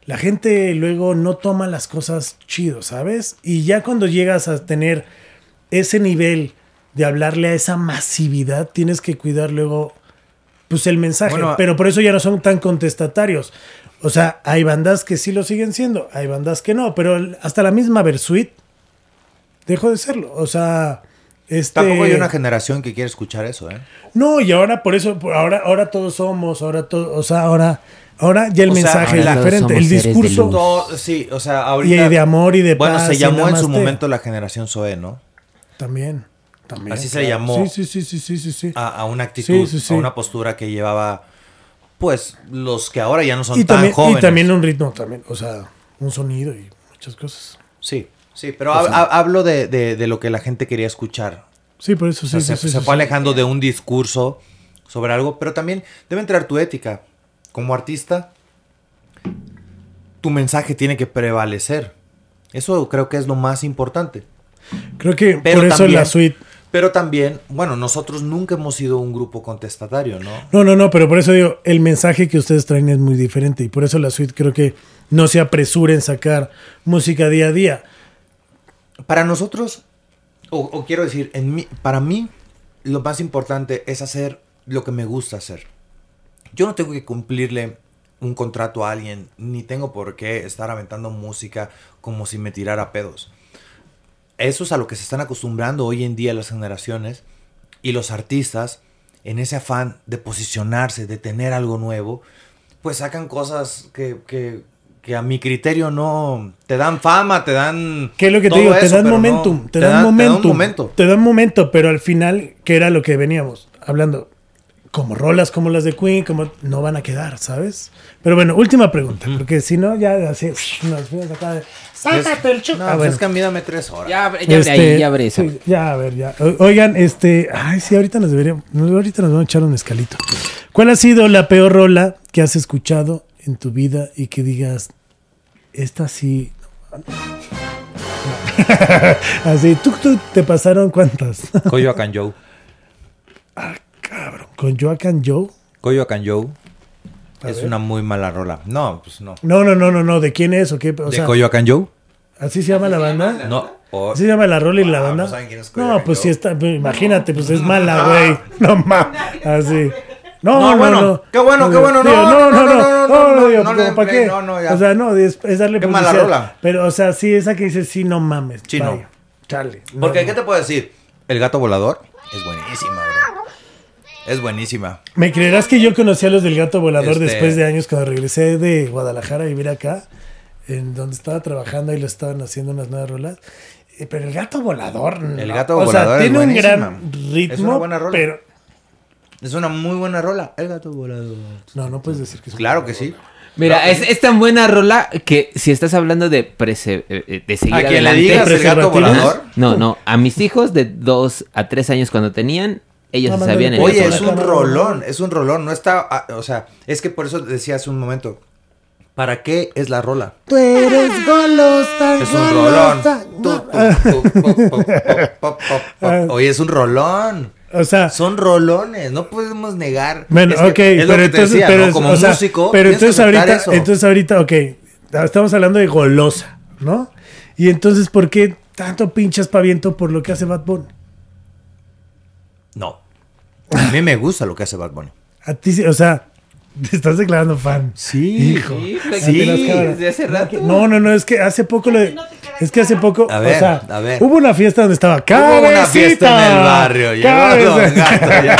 la gente luego no toma las cosas chido, ¿sabes? Y ya cuando llegas a tener ese nivel de hablarle a esa masividad, tienes que cuidar luego pues el mensaje, Bueno, pero por eso ya no son tan contestatarios. O sea, hay bandas que sí lo siguen siendo, hay bandas que no, pero hasta la misma Versuit dejó de serlo. O sea, este Tampoco hay una generación que quiere escuchar eso, ¿eh? no, y ahora por eso, por ahora, ahora todos somos, ahora todo, o sea, ahora, ahora ya el O mensaje es todos diferente, el discurso. Todo- sí, o sea, y ahorita... de amor y de Bueno, paz. se y llamó en su momento la generación Zoe, ¿no? También, también. Así se llamó. Sí, sí, sí, sí, sí, sí. sí. A, a una actitud, Sí, sí, sí. a una postura que llevaba, pues, los que ahora ya no son y, tan también, jóvenes. y también un ritmo, también, o sea, un sonido y muchas cosas. Sí, sí, pero hab- hablo de, de- de lo que la gente quería escuchar. Sí, por eso O sí. sea, sí, se, se fue alejando de un discurso sobre algo, pero también debe entrar tu ética. Como artista, tu mensaje tiene que prevalecer. Eso creo que es lo más importante. Creo que Pero por eso también- la suite. Pero también, bueno, nosotros nunca hemos sido un grupo contestatario, ¿no? No, no, no, pero por eso digo, el mensaje que ustedes traen es muy diferente y por eso la suite creo que no se apresura en sacar música día a día. Para nosotros, o, o quiero decir, en mí, para mí, lo más importante es hacer lo que me gusta hacer. Yo no tengo que cumplirle un contrato a alguien, ni tengo por qué estar aventando música como si me tirara pedos. Eso es a lo que se están acostumbrando hoy en día las generaciones y los artistas, en ese afán de posicionarse, de tener algo nuevo, pues sacan cosas que, que- que a mi criterio no te dan fama, te dan... ¿Qué es lo que te digo? te dan no- momentum, te, dan- dan te momentum, un momento. Te dan momento, pero al final, ¿qué era lo que veníamos hablando? Como rolas como las de Queen, como no van a quedar, ¿sabes? Pero bueno, última pregunta, porque si no, ya así nos fuimos acá de. ¡Sácate el chup! No, Ah, pues bueno. es que a mí dame tres horas. Ya, abre- ya abre Este, ahí, ya abre esa. sí, ya, a ver, ya. O- Oigan, este. Ay, sí, ahorita nos deberíamos. Ahorita nos vamos a echar un escalito. ¿Cuál ha sido la peor rola que has escuchado en tu vida y que digas, esta sí. Así, ¿tú, tú te pasaron cuántas? Coyoacán Joe. Cabrón, con Joaquin Joe. Coyoacán Joe. A Es ver. una muy mala rola. No, pues no. No, no, no, no, no. ¿De quién es o qué? O ¿De sea, Joe? ¿Así se llama la banda? No. o- ¿Así se llama la rola y la banda? no saben quién es No, pues sí está. pues, imagínate, pues es mala, güey. No mames. Así. No, No, no, bueno, no. qué bueno, qué bueno, no, no, no, no, no, no, no, digo, no como den ¿para qué? no, no, ya. O sea, no, es, es darle Qué mala rola. Pero, o sea, sí, esa que dice sí, no mames. Sí, no. vaya, Chale. No, Porque, no. ¿qué te puedo decir? El gato volador es buenísima. Es buenísima. ¿Me creerás que yo conocí a los del gato volador Este- después de años cuando regresé de Guadalajara a vivir acá? En donde estaba trabajando y lo estaban haciendo unas nuevas rolas. Eh, Pero el gato volador. El gato o volador sea, es tiene un buenísima. gran ritmo. Es una buena rola. Pero. Es una muy buena rola. El gato volador. No, no puedes decir que es Claro que sí. Mira, es, es tan buena rola que si estás hablando de, prese- eh, eh, de seguir A quien le adelante... digas el gato volador. No, no, a mis hijos de 2 a 3 años cuando tenían, ellos No, se sabían el. Oye, es un rolón, es un rolón. No está, ah, o sea, es que por eso decía hace un momento. ¿Para qué es la rola? Tú eres golosa. Es un rolón. Oye, es un rolón. O sea, Son rolones, no podemos negar. Bueno, Es que ok, es lo pero entonces, decía, pero, ¿no? como o sea, músico, pero entonces ahorita, eso. entonces ahorita, ok, estamos hablando de golosa, ¿no? Y entonces, ¿por qué tanto pinches paviento por lo que hace Bad Bunny? No. A mí me gusta lo que hace Bad Bunny. A ti, sí, o sea, te estás declarando fan. Sí. Hijo. Sí, desde hace rato. No, no, no, es que hace poco lo de... Es que hace poco, A ver, o sea, a ver. hubo una fiesta donde estaba Hubo cabecita. una fiesta en el barrio. Llegó cabeza". Don Gato, ya.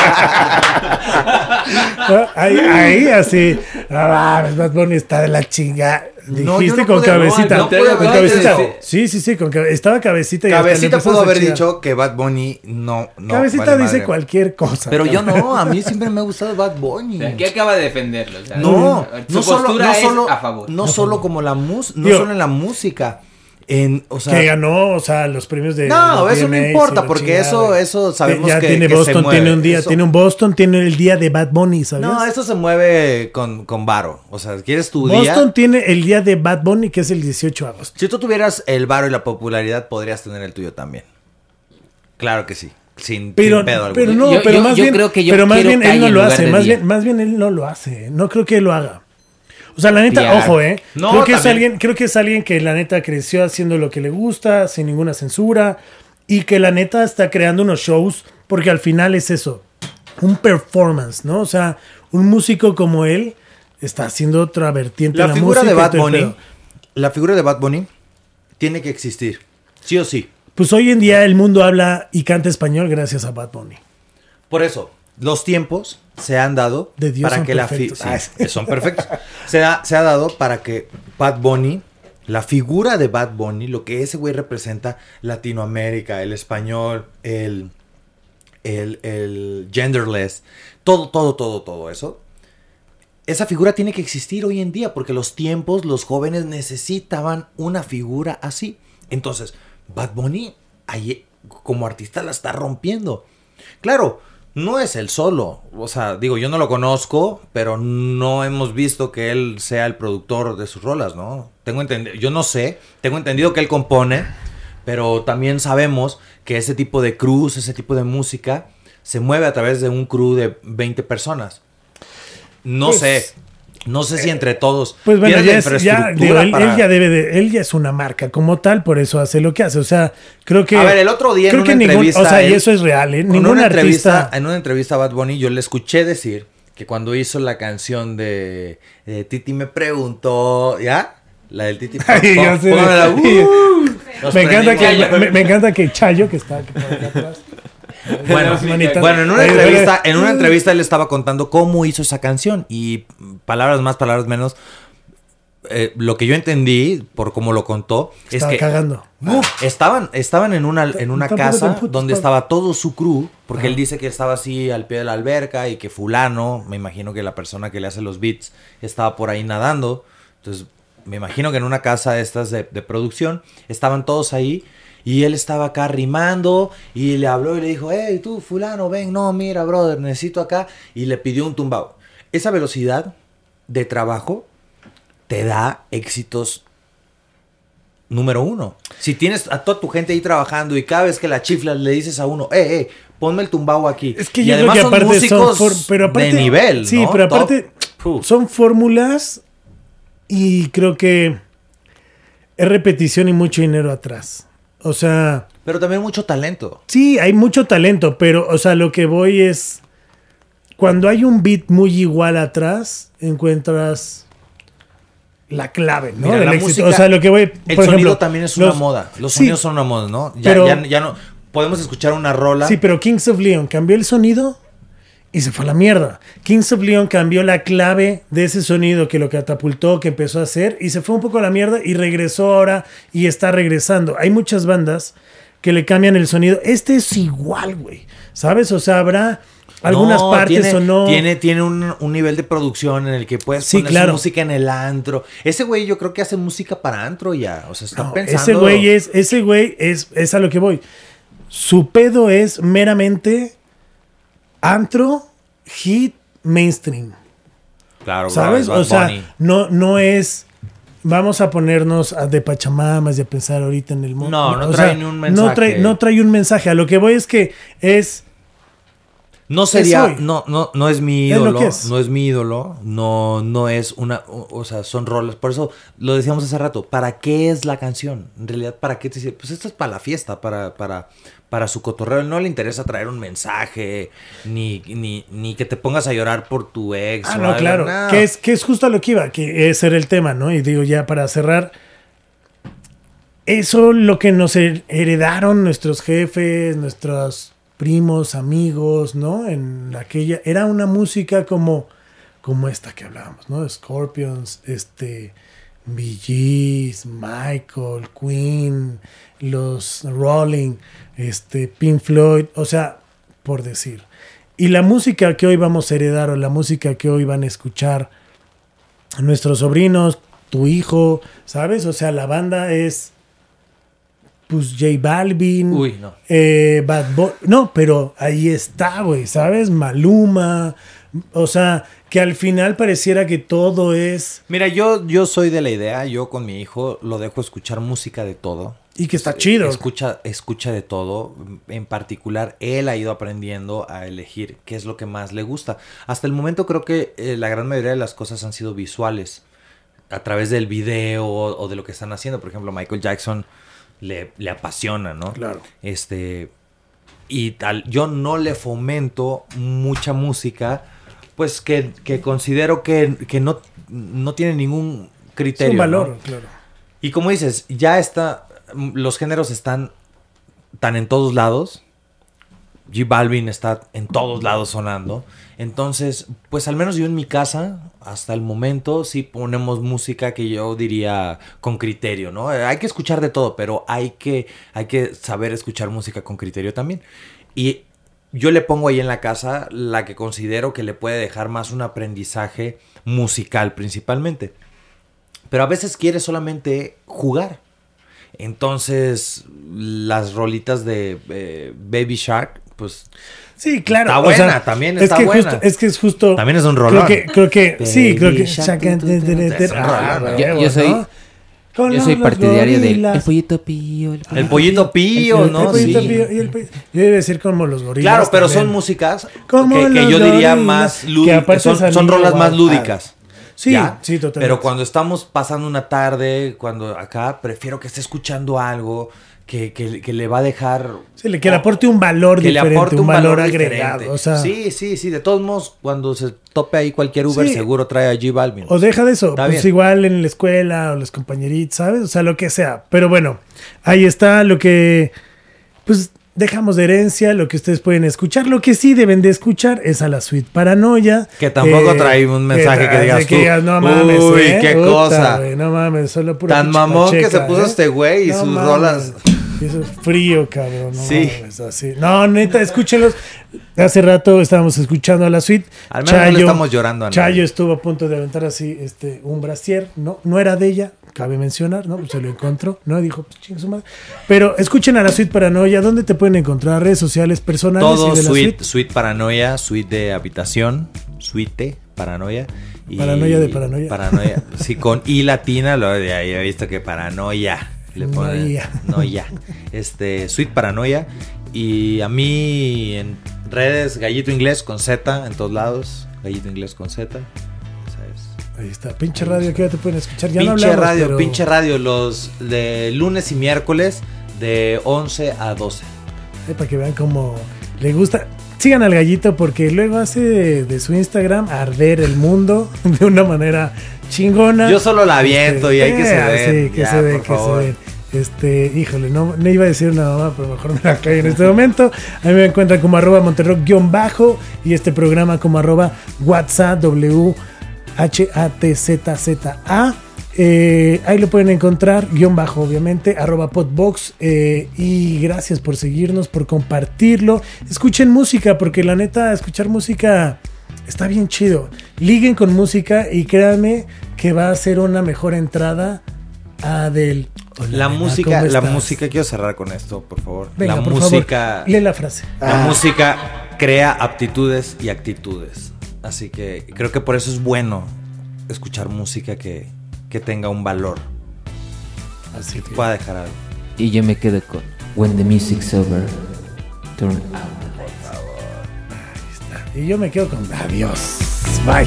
ahí, ahí así, ah, Bad Bunny está de la chinga. Dijiste no con cabecita. no, con cabecita. Sí, sí, sí, con cabe- estaba cabecita y Cabecita pudo haber dicho que Bad Bunny no. no cabecita vale dice madre. cualquier cosa. Pero yo no, a mí siempre me ha gustado Bad Bunny. Aquí acaba de defenderlo. o sea, No, su no solo, postura no es solo, a favor. no solo como la mus, no solo en la música, en, o sea, que ganó, o sea, los premios de. No, eso no importa, porque eso- eso sabemos ya que- tiene que se Boston, mueve. tiene un día, Eso- tiene un Boston, tiene el día de Bad Bunny, ¿sabes? no, eso se mueve con, con varo. O sea, ¿quieres tu día? Boston tiene el día de Bad Bunny, que es el 18 de agosto. Si tú tuvieras el varo y la popularidad, podrías tener el tuyo también. Claro que sí, sin, Pero, sin pedo alguno. pero no, Yo- pero yo- más yo bien, creo que yo pero más quiero bien él no lo hace, más bien, más bien él no lo hace. No creo que él lo haga. O sea, la neta, ojo, eh. No, creo que es alguien, creo que es alguien que la neta creció haciendo lo que le gusta, sin ninguna censura, y que la neta está creando unos shows, porque al final es eso, un performance, ¿no? O sea, un músico como él está haciendo otra vertiente La de la figura música de Bad Bunny, la figura de Bad Bunny tiene que existir, sí o sí. Pues hoy en día el mundo habla y canta español gracias a Bad Bunny. Por eso, los tiempos se han dado De Dios para son que la perfectos. Ah, son perfectos. Se ha, se ha dado para que Bad Bunny, la figura de Bad Bunny, lo que ese güey representa, Latinoamérica, el español, el, el, el genderless, todo, todo, todo, todo eso. Esa figura tiene que existir hoy en día porque los tiempos, los jóvenes necesitaban una figura así. Entonces, Bad Bunny ahí, como artista la está rompiendo. Claro, no es el solo. O sea, digo, yo no lo conozco, pero no hemos visto que él sea el productor de sus rolas, ¿no? Tengo entendido, yo no sé, tengo entendido que él compone, pero también sabemos que ese tipo de cruz, ese tipo de música, se mueve a través de un crew de 20 personas. No Pues, sé. No sé si entre todos. Pues bueno, ya es, ya, digo, él, para- él ya debe de, él ya es una marca como tal, por eso hace lo que hace. O sea, creo que. A ver, el otro día en creo una que ningún- entrevista, O sea, y eso es real, ¿eh? En Ningún una, artista. en una entrevista a Bad Bunny yo le escuché decir que cuando hizo la canción de, de Titi me preguntó, ¿ya? La del Titi. Ay, póngamela, uh, me, encanta que, me, me encanta que Chayo, que está aquí por acá atrás. Bueno, bueno, en una entrevista, en una entrevista él estaba contando cómo hizo esa canción y palabras más, palabras menos. eh, lo que yo entendí por cómo lo contó Estaba es que cagando. Uh, estaban, estaban en una, en una casa donde estaba todo su crew, porque él dice que estaba así al pie de la alberca y que fulano, me imagino que la persona que le hace los beats estaba por ahí nadando. Entonces, me imagino que en una casa de estas de, de producción estaban todos ahí y él estaba acá rimando y le habló y le dijo, hey, tú fulano, ven, no, mira, brother, necesito acá. Y le pidió un tumbao. Esa velocidad de trabajo te da éxitos número uno. Si tienes a toda tu gente ahí trabajando y cada vez que la chiflas le dices a uno, eh, eh, ponme el tumbao aquí. Es que y yo creo además que son aparte son, músicos for- pero aparte, de nivel, Sí, ¿no? pero aparte son fórmulas y creo que es repetición y mucho dinero atrás. O sea, Pero también mucho talento. sí, hay mucho talento, pero, o sea, lo que voy es cuando hay un beat muy igual atrás, encuentras la clave, ¿no? Mira, la música- o sea, lo que voy, El por sonido ejemplo, también es una los- moda. Los sí, sonidos son una moda, ¿no? Ya, pero- ya, ya no. Podemos escuchar una rola. Sí, pero Kings of Leon cambió el sonido y se fue a la mierda. Kings of Leon cambió la clave de ese sonido que lo catapultó, que empezó a hacer y se fue un poco a la mierda y regresó ahora y está regresando. Hay muchas bandas que le cambian el sonido. Este es igual, güey. ¿Sabes? O sea, habrá algunas No, partes tiene, o no. Tiene, tiene un, un nivel de producción en el que puedes Sí, poner su claro. música en el antro. Ese güey yo creo que hace música para antro ya. O sea, está No, pensando. ese güey es, ese güey es, es a lo que voy. Su pedo es meramente antro, hit, mainstream. Claro, ¿Sabes? bro, O sea, no, no es. Vamos a ponernos a de pachamamas y a pensar ahorita en el mundo. No, no O trae sea, ni un No mensaje. trae, no trae un mensaje. A lo que voy es que es. No sería, hoy. no, no, no es mi Es lo ídolo, es. no es mi ídolo, no, no es una, o, o sea, son roles. Por eso lo decíamos hace rato, ¿para qué es la canción? En realidad, ¿para qué te sirve? Pues esto es para la fiesta, para, para, para su cotorreo. No le interesa traer un mensaje, ni, ni, ni que te pongas a llorar por tu ex. Ah, no, algo, claro. no. Que es, que es justo a lo que iba, que ese era el tema, ¿no? Y digo, ya para cerrar. eso lo que nos her- heredaron nuestros jefes, nuestros primos, amigos, ¿no? En aquella era una música como como esta que hablábamos, ¿no? Scorpions, este Gees, Michael, Queen, los Rolling, este Pink Floyd, o sea, por decir. Y la música que hoy vamos a heredar o la música que hoy van a escuchar nuestros sobrinos, tu hijo, ¿sabes? O sea, la banda es pues J Balvin, Uy, no. eh, Bad Bo- no, pero ahí está, güey, ¿sabes? Maluma, o sea, que al final pareciera que todo es Mira, yo, yo soy de la idea, yo con mi hijo lo dejo escuchar música de todo. Y que está chido. Escucha, escucha de todo. En particular, él ha ido aprendiendo a elegir qué es lo que más le gusta. Hasta el momento creo que eh, la gran mayoría de las cosas han sido visuales. A través del video o, o de lo que están haciendo. Por ejemplo, Michael Jackson le, le apasiona, ¿no? Claro. Este. Y tal, yo no le fomento mucha música, pues que, que considero que, que no, no tiene ningún Es criterio. un ¿no? valor, claro. Y como dices, ya está, los géneros están tan en todos lados. G Balvin está en todos lados sonando. Entonces, pues al menos yo en mi casa, hasta el momento, sí ponemos música que yo diría con criterio, ¿no? Hay que escuchar de todo, pero hay que, hay que saber escuchar música con criterio también. Y yo le pongo ahí en la casa la que considero que le puede dejar más un aprendizaje musical principalmente. Pero a veces quiere solamente jugar. Entonces, las rolitas de eh, Baby Shark, pues Sí, claro. Está o sea, buena, también es está que buena. Justo, es que es justo. También es un Creo rolón. que, creo que, sí, creo que. Yo- soy- Yo soy partidario del el pollito pío. El el pollito pío, El ¿no? pollito Sí. pío y el pollito- Yo iba a decir como los gorilas. Claro, pero son músicas Como que, que yo diría más lúdicas. Son, son rolas más lúdicas. Sí, ¿ya? sí, totalmente. Pero cuando estamos pasando una tarde, cuando acá, prefiero que esté escuchando algo que, que- que le va a dejar... Sí, le- que le aporte un valor que le diferente, aporte un, valor, agregado. O sea, sí, sí, sí. De todos modos, cuando se tope ahí cualquier Uber, Sí. seguro trae a G Balvin. O deja de eso, Está pues bien. igual en la escuela o los compañeritos, ¿sabes? O sea, lo que sea. Pero bueno, ahí está lo que, pues dejamos de herencia, lo que ustedes pueden escuchar. Lo que sí deben de escuchar es a la suite Paranoia. Que tampoco Eh, trae un mensaje que digas tú, no mames, "Uy, ¿eh? qué Puta, cosa". no mames, solo pura Tan mamón que se puso ¿eh? este güey y sus mames. rolas. Y Eso es frío, cabrón. No Sí. mames, así. No, neta, escúchenlos. Hace rato estábamos escuchando a la suite. Al menos no le estamos llorando a nadie. Chayo estuvo a punto de aventar así este, un brasier. No, no era de ella, cabe mencionar, ¿no? Pues se lo encontró, ¿no? Dijo, pues chinga su madre. Pero escuchen a la suite Paranoia. ¿Dónde te pueden encontrar? Redes sociales personales Todo y de la suite, suite. suite paranoia, suite de habitación, suite paranoia. Y Paranoia de paranoia. Paranoia, sí, con I latina, lo de ahí he visto que paranoia. Le ponen, Noia. no ya. Este, suite paranoia. Y a mí en redes, gallito inglés con Z en todos lados. Gallito inglés con Z. Ahí está. Pinche radio, ¿qué te pueden escuchar? Ya no pinche hablamos, radio, pero- pinche radio, los de lunes y miércoles de 11 a 12. Eh, para que vean cómo le gusta. Sigan al gallito porque luego hace de, de su Instagram arder el mundo de una manera chingona. Yo solo la aviento y hay que se eh, den, Sí, que ya, se den, que se den. Este, híjole, no, no iba a decir una mamá, pero mejor me la cae en este momento. A mí me encuentran como arroba monterrock-bajo y este programa como arroba WhatsApp W H A T Z Z A. Eh, ahí lo pueden encontrar, guion bajo, obviamente, arroba podbox. eh, y gracias por seguirnos, por compartirlo. Escuchen música, porque la neta, escuchar música está bien chido. Liguen con música y créanme que va a ser una mejor entrada a del. Hola, La nena, música, ¿cómo la música, quiero cerrar con esto, por favor. Venga, la por música, favor, lee la frase. la Ah. música crea aptitudes y actitudes. Así que creo que por eso es bueno escuchar música que, que tenga un valor, Así que- pueda dejar algo. Y yo me quedo con When the music's over, turn out the lights. Y yo me quedo con adiós. Bye.